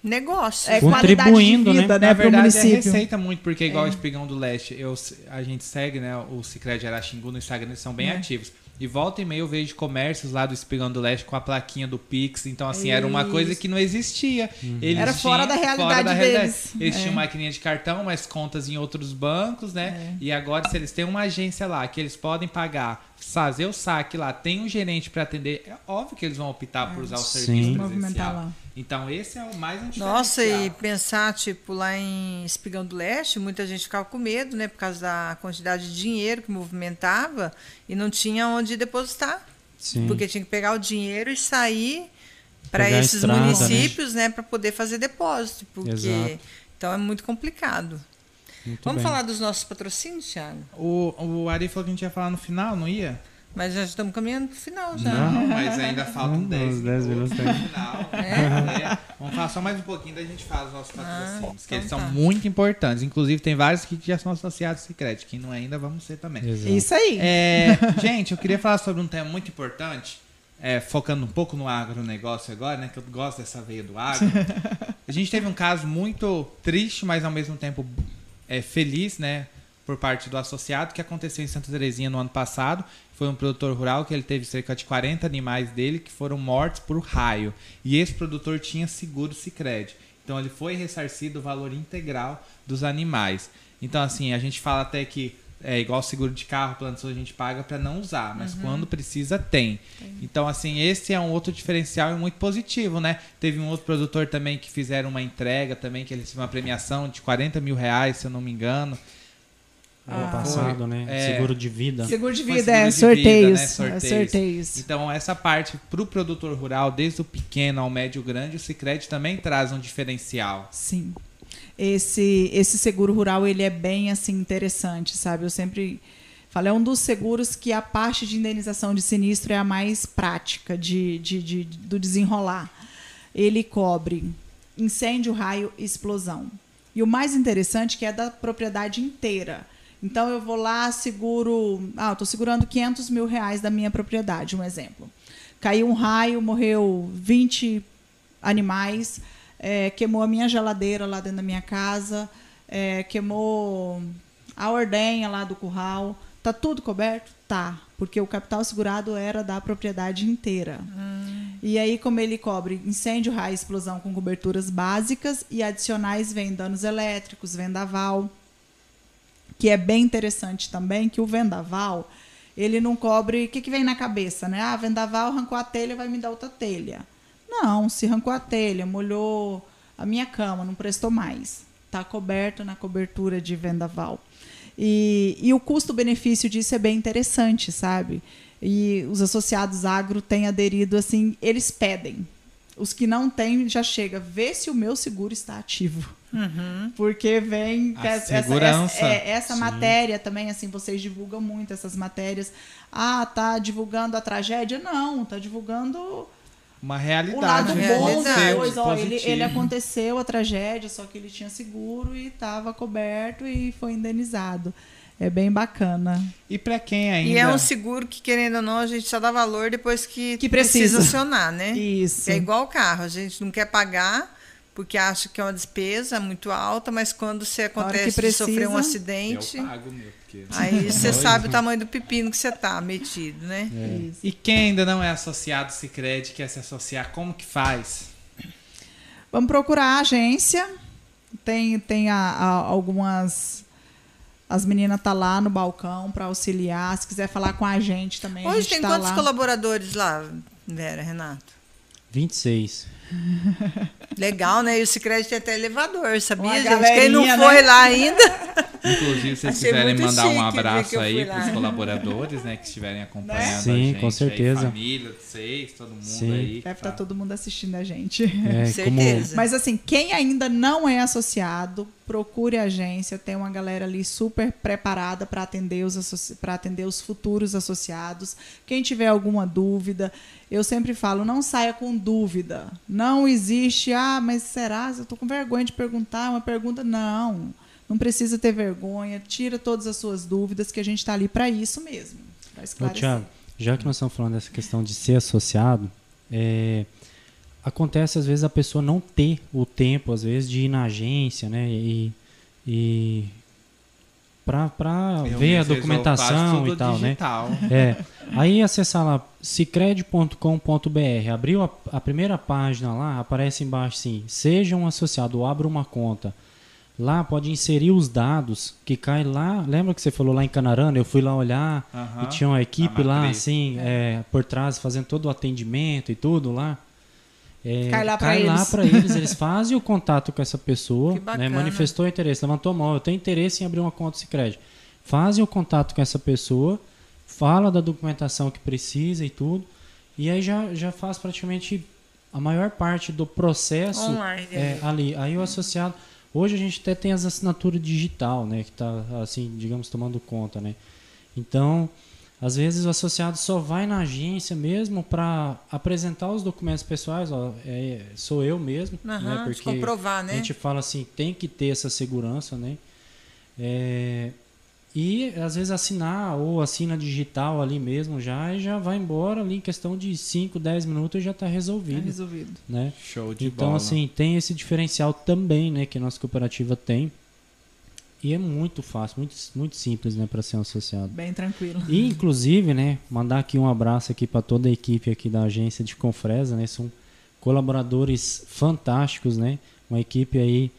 Negócio. é, qualidade de Contribuindo, né? vida Na né, para o verdade, é município. receita muito, porque igual o Espigão do Leste, eu, a gente segue, né, o Cicred Araxingu no Instagram, eles são bem É. ativos. E volta e meia eu vejo comércios lá do Espigão do Leste com a plaquinha do Pix. Então, assim, era uma coisa Isso. que não existia. Eles Era fora tinham- da realidade deles. Eles É. tinham maquininha de cartão, mas contas em outros bancos, né? É. E agora, se eles têm uma agência lá que eles podem pagar, fazer o saque lá, tem um gerente para atender, é óbvio que eles vão optar por usar o Sim. serviço presencial. lá. Então, esse é o mais um Nossa, e pensar, tipo, lá em Espigão do Leste, muita gente ficava com medo, né? Por causa da quantidade de dinheiro que movimentava e não tinha onde depositar. sim. Porque tinha que pegar o dinheiro e sair para esses estrada, né? municípios, né? Para poder fazer depósito. Porque Exato. então é muito complicado. Muito Vamos bem. falar dos nossos patrocínios, Thiago? O, o Ari falou que a gente ia falar no final, não ia? Mas já estamos caminhando para o final já. Não, mas ainda faltam Não, 10 uns 10 minutos no final. É? É. Vamos falar só mais um pouquinho, daí a gente fala os nossos patrocínios, que então eles são tá. muito importantes. Inclusive, tem vários que já são associados ao Secret, quem não é ainda, vamos ser também. Exato. Isso aí. É, gente, eu queria falar sobre um tema muito importante, é, focando um pouco no agronegócio agora, né? Que eu gosto dessa veia do agro. A gente teve um caso muito triste, mas ao mesmo tempo é, feliz, né? Por parte do associado, que aconteceu em Santa Terezinha no ano passado. Foi um produtor rural que ele teve cerca de 40 animais dele que foram mortos por raio. E esse produtor tinha seguro Sicredi. Então ele foi ressarcido o valor integral dos animais. Então, assim, a gente fala até que é igual seguro de carro, plano de saúde a gente paga para não usar, mas quando precisa tem. Então, assim, esse é um outro diferencial e muito positivo, né? Teve um outro produtor também que fizeram uma entrega também, que ele recebeu uma premiação de 40 mil reais, se eu não me engano. Ano Ah. passado, Foi, né? é. Seguro de vida. Seguro de vida, seguro é de sorteios. vida, né? é Sorteios. sorteios. Então, essa parte para o produtor rural, desde o pequeno ao médio grande, o Cicred também traz um diferencial. Sim. Esse esse seguro rural ele é bem assim interessante, sabe? Eu sempre falo, é um dos seguros que a parte de indenização de sinistro é a mais prática de, de, de do desenrolar. Ele cobre incêndio, raio explosão. E o mais interessante é que é da propriedade inteira. Então eu vou lá, seguro. Ah, estou segurando 500 mil reais da minha propriedade, um exemplo. Caiu um raio, morreu 20 animais, é, queimou a minha geladeira lá dentro da minha casa, é, queimou a ordenha lá do curral. Tá tudo coberto? Tá, porque o capital segurado era da propriedade inteira. Hum. E aí, como ele cobre incêndio, raio, explosão com coberturas básicas e adicionais vem danos elétricos, vendaval, que é bem interessante também, que o vendaval, ele não cobre. O que, que vem na cabeça, né? Ah, vendaval arrancou a telha, vai me dar outra telha. Não, se arrancou a telha, molhou a minha cama, não prestou mais. Está coberto na cobertura de vendaval. E, e o custo-benefício disso é bem interessante, sabe? E os associados agro têm aderido assim, eles pedem. Os que não têm já chega, vê se o meu seguro está ativo. Uhum. Porque vem a essa, segurança. essa, é, essa matéria também, assim, vocês divulgam muito essas matérias. Ah, tá divulgando a tragédia? Não, tá divulgando uma realidade. O lado bom da coisa, ó, ele, ele aconteceu a tragédia, só que ele tinha seguro e estava coberto e foi indenizado. É bem bacana. E para quem ainda. E é um seguro que, querendo ou não, a gente só dá valor depois que, que precisa. precisa acionar, né? Isso. É igual o carro, a gente não quer pagar porque acha que é uma despesa muito alta, mas quando você acontece precisa, de sofrer um acidente. Eu pago meu, porque... Aí você sabe o tamanho do pepino que você tá metido, né? É. E quem ainda não é associado Cicred, quer se associar, como que faz? Vamos procurar a agência. Tem, tem a, a, algumas. As meninas tá lá no balcão para auxiliar. Se quiser falar com a gente também. Hoje gente tem tá quantos lá. colaboradores lá, Vera, Renato? 26. Legal, né? E o Cicred tem até elevador, sabia, gente? Quem não foi né? lá ainda. Inclusive, se vocês Achei quiserem mandar um abraço aí para os colaboradores, né, que estiverem acompanhando Sim, a gente, com certeza. Aí, família, vocês, todo mundo Sim. aí. Deve estar tá. todo mundo assistindo a gente. É, como, Certeza. Mas assim, quem ainda não é associado, procure a agência. Tem uma galera ali super preparada para atender os para atender os futuros associados. Quem tiver alguma dúvida, eu sempre falo, não saia com dúvida. Não existe, ah, mas será? Eu tô com vergonha de perguntar uma pergunta. Não. Não precisa ter vergonha. Tira todas as suas dúvidas, que a gente está ali para isso mesmo. Para esclarecer. Thiago, já que nós estamos falando dessa questão de ser associado, é, acontece às vezes a pessoa não ter o tempo, às vezes, de ir na agência, né? E, e para ver a documentação e tal, né? digital. É. Aí acessar lá cicred.com.br, abriu a, a primeira página lá, aparece embaixo assim: seja um associado ou abra uma conta. Lá pode inserir os dados que cai lá. Lembra que você falou lá em Canarana? Eu fui lá olhar e tinha uma equipe lá assim, é, por trás, fazendo todo o atendimento e tudo lá. É, Cai lá pra cai lá eles. pra eles, eles fazem o contato com essa pessoa, Que né, bacana. manifestou interesse, levantou a mão, eu tenho interesse em abrir uma conta Sicredi. Fazem o contato com essa pessoa, fala da documentação que precisa e tudo, e aí já, já faz praticamente a maior parte do processo Online, é, ali. Aí o associado, hoje a gente até tem as assinaturas digital, né, que tá assim, digamos, tomando conta, né? Então, às vezes o associado só vai na agência mesmo para apresentar os documentos pessoais, ó, é, sou eu mesmo, né? Aham, de Porque comprovar, a né? gente fala assim, tem que ter essa segurança, né? É, e às vezes assinar ou assina digital ali mesmo já e já vai embora ali em questão de 5, 10 minutos já está Tá resolvido, resolvido. né? Show de Então, bola. assim, tem esse diferencial também, né, que a nossa cooperativa tem. E é muito fácil, muito, muito simples, né, para ser um associado. Bem tranquilo. E, inclusive, né, mandar aqui um abraço aqui para toda a equipe aqui da agência de Confresa, né, são colaboradores fantásticos, né, uma equipe aí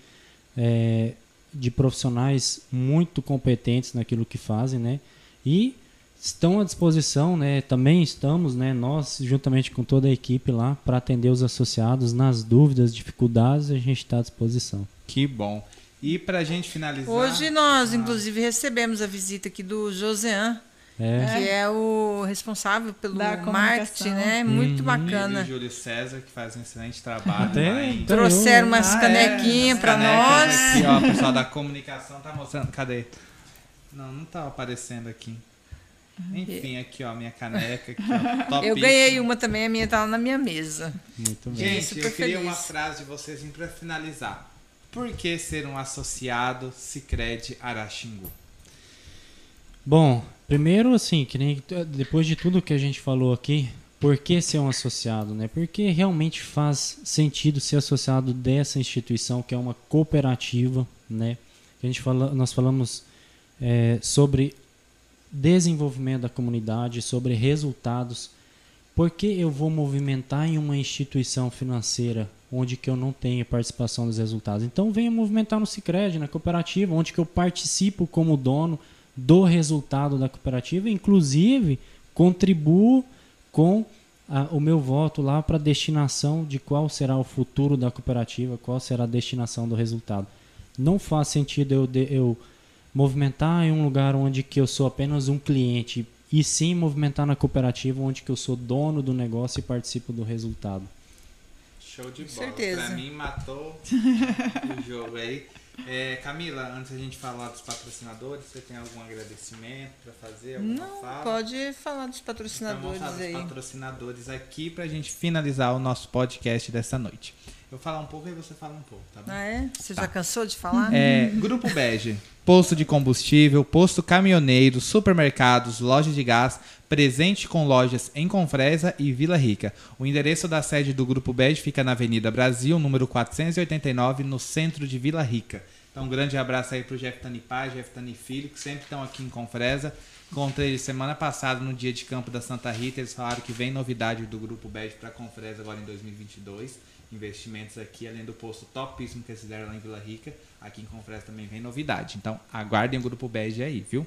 é, de profissionais muito competentes naquilo que fazem, né, e estão à disposição, né, também estamos, né, nós juntamente com toda a equipe lá para atender os associados nas dúvidas, dificuldades, a gente está à disposição. Que bom. E pra gente finalizar. Hoje nós, inclusive, recebemos a visita aqui do Josean, É. que é o responsável pelo marketing, né? Muito Uhum. bacana. E o Júlio César, que faz um excelente trabalho. Até- lá em- até Trouxeram umas Ah, é? canequinhas As pra canecas nós. Aqui, ó, o pessoal da comunicação tá mostrando. Cadê? Não, não tá aparecendo aqui. Enfim, aqui, ó, minha caneca. Aqui, ó, Eu ganhei uma também, a minha tá lá na minha mesa. Muito bem. Gente, eu queria feliz. uma frase de vocês para finalizar. Por que ser um associado Sicredi Araxingu? Bom, primeiro assim, que nem depois de tudo que a gente falou aqui, por que ser um associado, né? Porque realmente faz sentido ser associado dessa instituição que é uma cooperativa, né? A gente fala, nós falamos é, sobre desenvolvimento da comunidade, sobre resultados. Por que eu vou movimentar em uma instituição financeira onde que eu não tenho participação dos resultados? Então venha movimentar no Sicredi, na cooperativa, onde que eu participo como dono do resultado da cooperativa, inclusive contribuo com a- o meu voto lá para a destinação de qual será o futuro da cooperativa, qual será a destinação do resultado. Não faz sentido eu, de- eu movimentar em um lugar onde que eu sou apenas um cliente e sim movimentar na cooperativa onde que eu sou dono do negócio e participo do resultado. Show de bola. certeza. Pra mim, matou o jogo aí. É, Camila, antes a gente falar dos patrocinadores, você tem algum agradecimento para fazer? Alguma Não, fala? pode falar dos Então, patrocinadores vamos falar aí. dos patrocinadores aqui pra gente finalizar o nosso podcast dessa noite. Eu falar um pouco e você fala um pouco, tá bom? Ah, é? Você Tá. já cansou de falar? É, Grupo Bege, posto de combustível, posto caminhoneiro, supermercados, lojas de gás, presente com lojas em Confresa e Vila Rica. O endereço da sede do Grupo Bege fica na Avenida Brasil, número 489, no centro de Vila Rica. Então, um grande abraço aí pro Jeff Tani Pai, Jeff Tani Filho, que sempre estão aqui em Confresa. Encontrei eles semana passada no dia de campo da Santa Rita. Eles falaram que vem novidade do Grupo Bege para Confresa agora em 2022. Investimentos aqui, além do posto topíssimo que eles fizeram lá em Vila Rica. Aqui em Confresa também vem novidade. Então, aguardem o Grupo Bege aí, viu?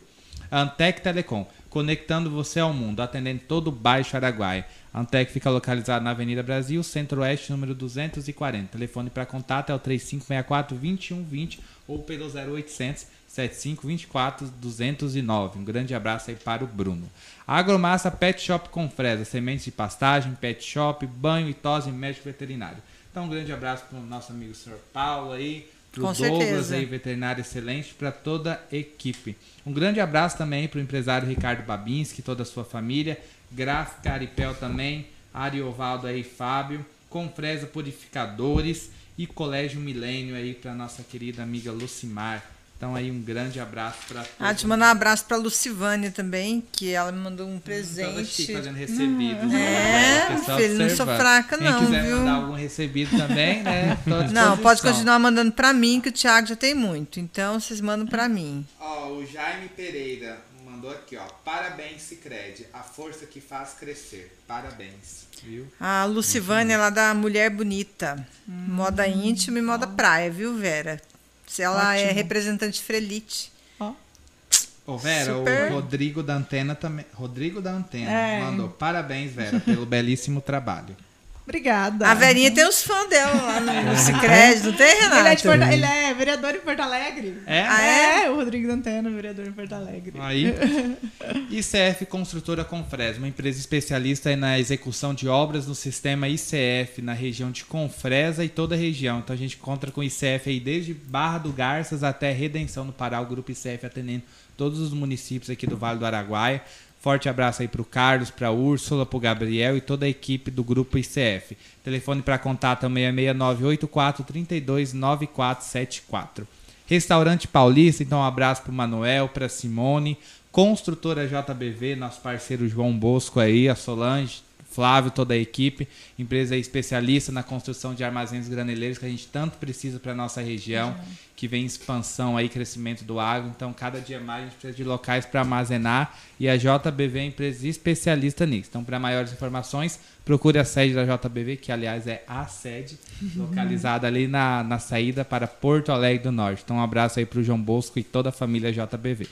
Antec Telecom, conectando você ao mundo, atendendo todo o Baixo Araguaia. Antec fica localizada na Avenida Brasil, Centro-Oeste, número 240. Telefone para contato é o 3564-2120 ou pelo 0800 7524 209. Um grande abraço aí para o Bruno. Agromassa Pet Shop com Fresa, sementes de pastagem, pet shop, banho e tosse médico veterinário. Então, um grande abraço para o nosso amigo Sr. Paulo aí, para o Douglas certeza. aí, veterinário excelente, para toda a equipe. Um grande abraço também para o empresário Ricardo Babinski, toda a sua família, Gráfica Aripel também, Ariovaldo aí, Fábio, Confresa Purificadores e Colégio Milênio aí para nossa querida amiga Lucimar. Então aí um grande abraço para todos. Ah, te mandar um abraço pra Lucivânia também, que ela me mandou um Toda chique presente. fazendo recebidos. É, né? Pessoal filho, não sou fraca Quem não, quiser viu? mandar algum recebido também, né? Não, pode continuar mandando pra mim, que o Thiago já tem muito. Então, vocês mandam pra mim. Ó, o Jaime Pereira mandou aqui, ó. Parabéns, Cicred. A força que faz crescer. Parabéns. Viu? A Lucivânia, ela da Mulher Bonita. Moda íntima e moda praia, viu, Vera? Se ela é Ótimo. representante Frelite. Ó. Ô, Vera, Super. o Rodrigo da Antena também. Rodrigo da Antena É. mandou. Parabéns, Vera, pelo belíssimo trabalho. Obrigada. A Verinha tem os fãs dela lá no, Cicred, não tem, Renata? Ele é, de Porto- ele é vereador em Porto Alegre. É? Ah, é? o Rodrigo Dantena, vereador em Porto Alegre. Aí. ICF Construtora Confresa, uma empresa especialista na execução de obras no sistema ICF na região de Confresa e toda a região. Então a gente encontra com o ICF aí desde Barra do Garças até Redenção no Pará, o grupo ICF atendendo todos os municípios aqui do Vale do Araguaia. Forte abraço aí pro Carlos, pra Úrsula, pro Gabriel e toda a equipe do grupo ICF. Telefone para contato é o 66984 32 9474. Restaurante Paulista, então um abraço pro Manuel, pra Simone, Construtora JBV, nosso parceiro João Bosco aí, a Solange, Flávio, toda a equipe, empresa especialista na construção de armazéns graneleiros que a gente tanto precisa para nossa região, que vem em expansão aí, crescimento do agro, então cada dia mais a gente precisa de locais para armazenar e a JBV é empresa especialista nisso. Então, para maiores informações, procure a sede da JBV, que aliás é a sede, localizada ali na, na saída para Porto Alegre do Norte. Então, um abraço aí para o João Bosco e toda a família JBV.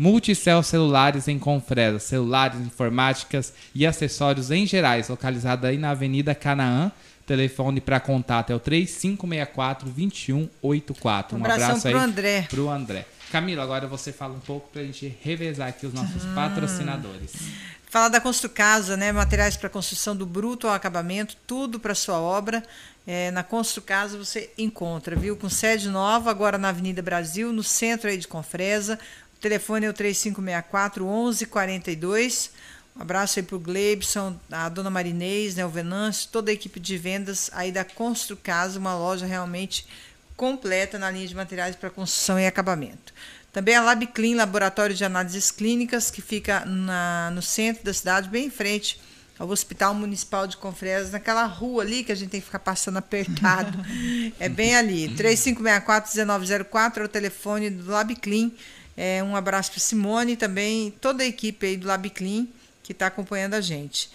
Multicel Celulares em Confresa, celulares, informáticas e acessórios em gerais, localizada aí na Avenida Canaã. Telefone para contato é o 3564 2184. Um Um abraço aí pro André. pro André. Camila, agora você fala um pouco pra gente revezar aqui os nossos patrocinadores. Falar da Construcasa, né? Materiais para construção do bruto ao acabamento, tudo para sua obra. É, na Construcasa você encontra, viu? Com sede nova, agora na Avenida Brasil, no centro aí de Confresa. O telefone é o 3564 1142. Um abraço aí pro Gleibson, a dona Marinês, né, o Venâncio, toda a equipe de vendas aí da Construcasa, uma loja realmente completa na linha de materiais para construção e acabamento. Também a LabClean, Laboratório de Análises Clínicas, que fica na, no centro da cidade, bem em frente ao Hospital Municipal de Confresa, naquela rua ali que a gente tem que ficar passando apertado. é bem ali. 3564-1904 é o telefone do LabClean. É, um abraço para Simone e também toda a equipe aí do LabClean que está acompanhando a gente.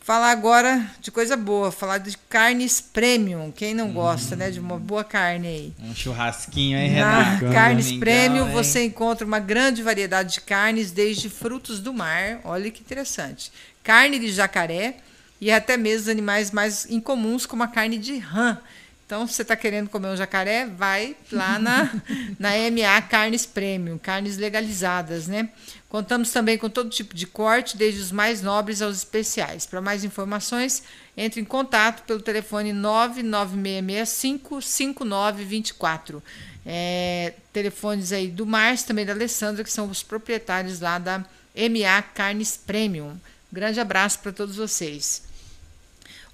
Falar agora de coisa boa, falar de carnes premium. Quem não gosta, né, de uma boa carne aí. Um churrasquinho, hein, Na Renato? Carnes Domingão, Premium hein? você encontra uma grande variedade de carnes, desde frutos do mar, olha que interessante, carne de jacaré e até mesmo os animais mais incomuns, como a carne de rã. Então, se você está querendo comer um jacaré, vai lá na, na MA Carnes Premium, carnes legalizadas, né? Contamos também com todo tipo de corte, desde os mais nobres aos especiais. Para mais informações, entre em contato pelo telefone 99665 5924. É, telefones aí do Márcio, também da Alessandra, que são os proprietários lá da MA Carnes Premium. Grande abraço para todos vocês.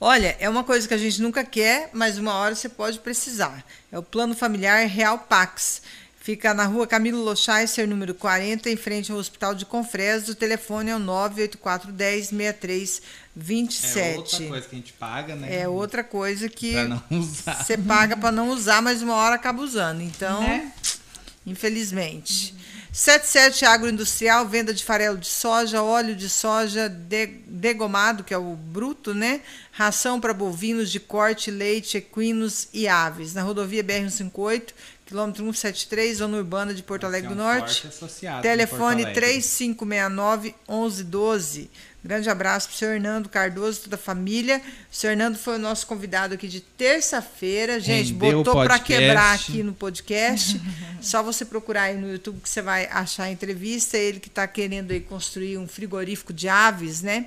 Olha, é uma coisa que a gente nunca quer, mas uma hora você pode precisar. É o Plano Familiar Real Pax. Fica na rua Camilo Lochaiser, número 40, em frente ao Hospital de Confresa. O telefone é o 98410 É outra 6327. coisa que a gente paga, né? É outra coisa que Pra não usar. você paga para não usar, mas uma hora acaba usando. Então, Né? infelizmente. 77 Agroindustrial, venda de farelo de soja, óleo de soja de- degomado, que é o bruto, né? Ração para bovinos de corte, leite, equinos e aves. Na rodovia BR-158, quilômetro 173, zona urbana de Porto Alegre É do Norte. forte associado Telefone em Porto Alegre. 3569-1112. Grande abraço para o senhor Hernando Cardoso, toda a família. O senhor Hernando foi o nosso convidado aqui de terça-feira. Gente, Rendeu botou para quebrar aqui no podcast. Só você procurar aí no YouTube que você vai achar a entrevista. Ele que está querendo aí construir um frigorífico de aves, né?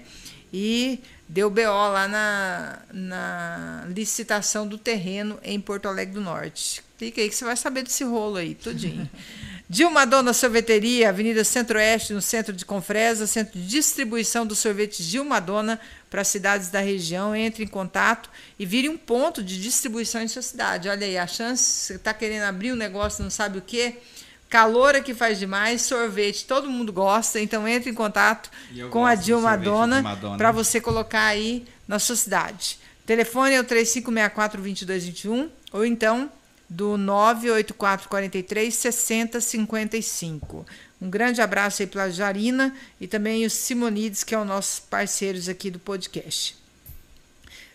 E deu BO lá na, na licitação do terreno em Porto Alegre do Norte. Clica aí que você vai saber desse rolo aí, tudinho. Dilma Dona Sorveteria, Avenida Centro-Oeste, no centro de Confresa, centro de distribuição dos sorvetes Dilma Dona para as cidades da região. Entre em contato e vire um ponto de distribuição em sua cidade. Olha aí, a chance, você está querendo abrir um negócio, não sabe o quê? Calor é que faz demais, sorvete, todo mundo gosta, então entre em contato com a Dilma Dona Dona. para você colocar aí na sua cidade. Telefone é o 3564-2221 ou então do 98443 6055. Um grande abraço aí para a Jarina e também o Simonides, que é o nossos parceiros aqui do podcast.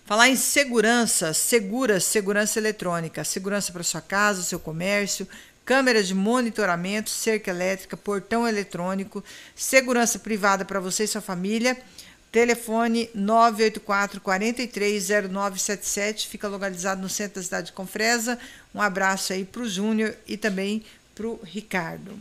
Falar em segurança, segura segurança eletrônica, segurança para sua casa, seu comércio, câmeras de monitoramento, cerca elétrica, portão eletrônico, segurança privada para você e sua família. Telefone 984 430977, fica localizado no centro da cidade de Confresa. Um abraço aí para o Júnior e também para o Ricardo.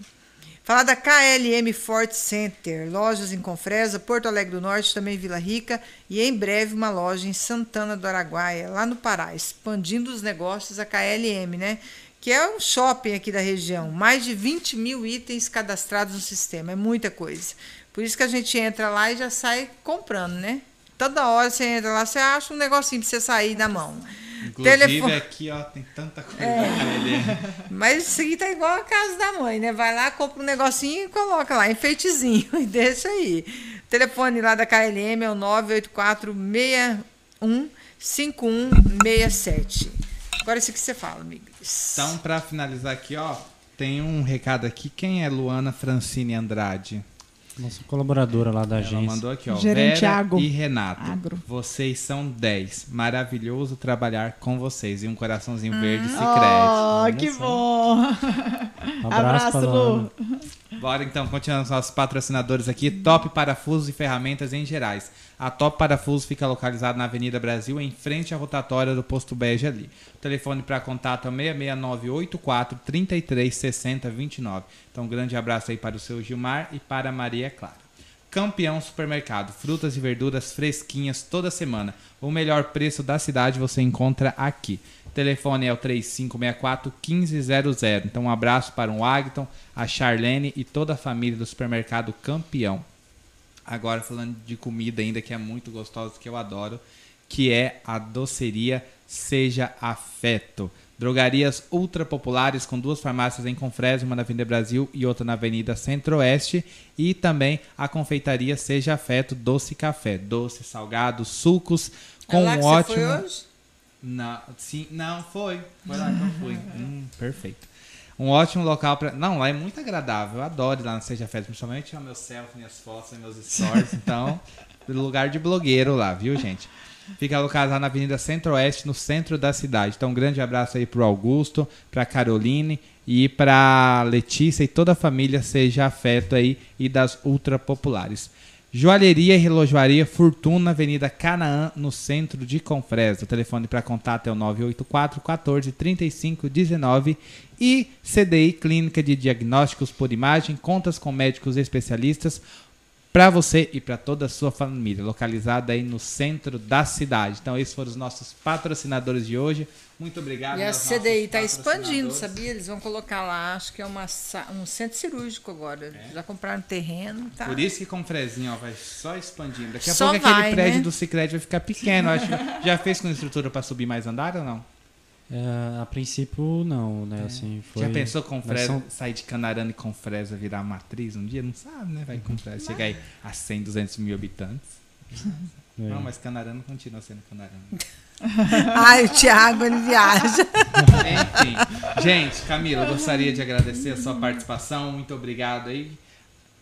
Falar da KLM Fort Center, lojas em Confresa, Porto Alegre do Norte, também Vila Rica, e em breve uma loja em Santana do Araguaia, lá no Pará, expandindo os negócios a KLM, né? Que é um shopping aqui da região, mais de 20 mil itens cadastrados no sistema, é muita coisa. Por isso que a gente entra lá e já sai comprando, né? Toda hora você entra lá, você acha um negocinho pra você sair na mão. Inclusive Telefone- aqui, ó, tem tanta coisa É. Mas isso aqui tá igual a casa da mãe, né? Vai lá, compra um negocinho e coloca lá, enfeitezinho, e deixa aí. O telefone lá da KLM é o 984-61-5167. Agora isso que você fala, amigos. Então, pra finalizar aqui, ó, tem um recado aqui. Quem é Luana Francine Andrade? Nossa colaboradora lá da Ela agência. mandou aqui, ó. Gerente Vera Agro. e Renato. Agro. Vocês são 10. Maravilhoso trabalhar com vocês. E um coraçãozinho verde se Oh, Olha que só. bom! Um abraço, Abraço, pra Lu. Bora então, continuando os nossos patrocinadores aqui. Top Parafusos e Ferramentas em Gerais. A Top Parafusos fica localizada na Avenida Brasil, em frente à rotatória do Posto Bege ali. O telefone para contato é 66984 3360 29. Então, um grande abraço aí para o seu Gilmar e para a Maria Clara. Campeão Supermercado, frutas e verduras fresquinhas toda semana. O melhor preço da cidade você encontra aqui. Telefone é o 3564 1500. Então um abraço para o Agton, a Charlene e toda a família do supermercado Campeão. Agora falando de comida ainda que é muito gostosa, que eu adoro, que é a doceria Seja Afeto. Drogarias ultra populares com duas farmácias em Confresa, uma na Avenida Brasil e outra na Avenida Centro-Oeste. E também a confeitaria Seja Afeto Doce Café. Doce, salgado, sucos, com é lá um ótimo. Você foi hoje? Não, sim, não foi. Foi lá que eu fui. Hum, perfeito. Um ótimo local para. Não, lá é muito agradável. Eu adoro ir lá no Seja Afeto, principalmente tirar meus selfies, minhas fotos, meus stories. Então, lugar de blogueiro lá, viu, gente? Fica localizado na Avenida Centro-Oeste, no centro da cidade. Então, um grande abraço aí pro Augusto, pra Caroline e pra Letícia e toda a família Seja Afeto aí e das ultra populares. Joalheria e Relojoaria Fortuna, Avenida Canaã, no centro de Confresa. O telefone para contato é o 984 14 35 19 e CDI Clínica de Diagnósticos por Imagem, contas com médicos especialistas para você e para toda a sua família, localizada aí no centro da cidade. Então, esses foram os nossos patrocinadores de hoje. Muito obrigado. E a CDI está expandindo, sabia? Eles vão colocar lá, acho que é uma, um centro cirúrgico agora. Já compraram terreno, tá? É? Por isso que com Frezinho, ó, vai só expandindo. Daqui a Só pouco aquele vai, prédio né? do Cicred vai ficar pequeno. Acho. Já fez com estrutura para subir mais andar ou não? É, a princípio, não, né? Assim, foi, Já pensou com mas Fresa, são- sair de Canarana e com Fresa virar matriz um dia? Não sabe, né? Vai com Fresa, chegar aí a 100, 200 mil habitantes. é. Não, mas Canarana continua sendo Canarana. Ai, o Thiago, ele viaja. Enfim. Gente, Camila, eu gostaria de agradecer a sua participação. Muito obrigado aí.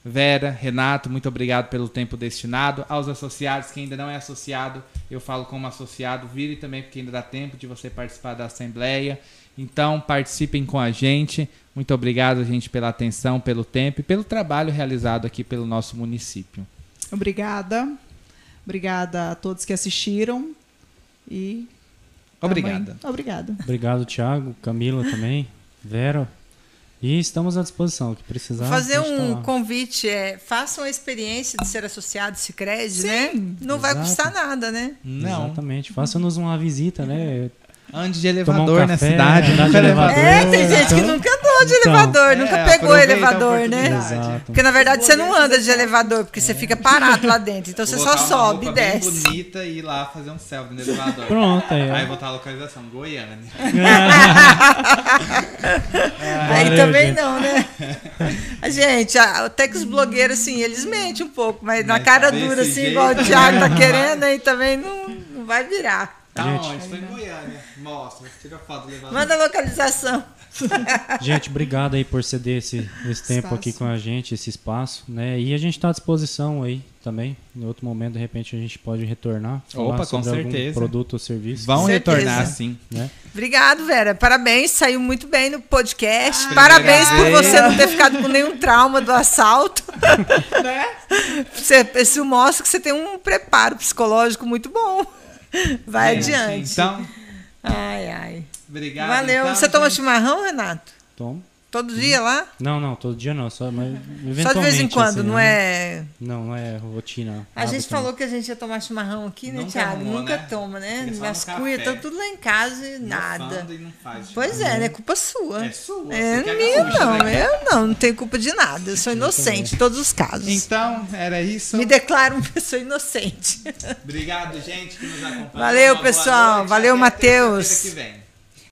Vera, Renato, muito obrigado pelo tempo destinado. Aos associados, que ainda não é associado, eu falo como associado, vire também, porque ainda dá tempo de você participar da Assembleia. Então, participem com a gente. Muito obrigado, gente, pela atenção, pelo tempo e pelo trabalho realizado aqui pelo nosso município. Obrigada. Obrigada a todos que assistiram. E. Obrigada. Obrigada. Obrigado, Thiago, Camila também, Vera. E estamos à disposição, o que precisar. Fazer tá um lá. convite, é, façam a experiência de ser associado Cicred, né? Não vai exato. custar nada, né? Não. Exatamente. Faça-nos uma visita, né? Ande de Tomar um elevador na café, cidade. nunca elevador. É, tem gente que então- nunca andou de Então. elevador, nunca É, pegou elevador, né? Exato. Porque na verdade você não anda de elevador, porque você fica parado lá dentro. Então você só sobe e roupa bem desce. bonita e ir lá fazer um selfie no elevador. Pronto, aí. Aí botar a localização, Goiânia. Aí Valeu, também gente. não, né? A gente, até que os blogueiros, assim, eles mentem um pouco, mas, na Mas cara desse dura, assim, jeito, igual o né? Thiago tá querendo, aí também não, não vai virar. Tá Gente. onde? Tô em Goiânia. Mostra, tira foto do elevador. Manda a localização. Gente, obrigado aí por ceder esse, esse tempo Espaço. aqui com a gente, esse espaço, né? E a gente está à disposição aí também. Em outro momento, de repente, a gente pode retornar. Opa, com certeza. produto ou serviço. Vão Certeza. retornar sim. Né? Obrigado, Vera. Parabéns, saiu muito bem no podcast. Ah, Parabéns por primeira você não ter ficado com nenhum trauma do assalto. Né? Você, isso mostra que você tem um preparo psicológico muito bom. Vai Gente, adiante. Então, Ai, ai. obrigado. Valeu. então, você toma gente. chimarrão, Renato? Tom? Todo dia lá? Não, não, todo dia não, só, mas Só de vez em quando, assim, não né? é. Não, não é rotina. A gente hábito, falou que a gente ia tomar chimarrão aqui, né, Nunca Thiago? arrumou, Nunca né? toma, né? Cuias café. estão tudo lá em casa e nada. E não faz. Pois é, né? Culpa sua. É sua, É é minha, não. né? Eu não, não tenho culpa de nada. Eu sou inocente em todos os casos. Então, era isso. Me declaro uma pessoa inocente. Obrigado, gente, que nos acompanha. Valeu, pessoal. Valeu, Matheus. terça-feira que vem.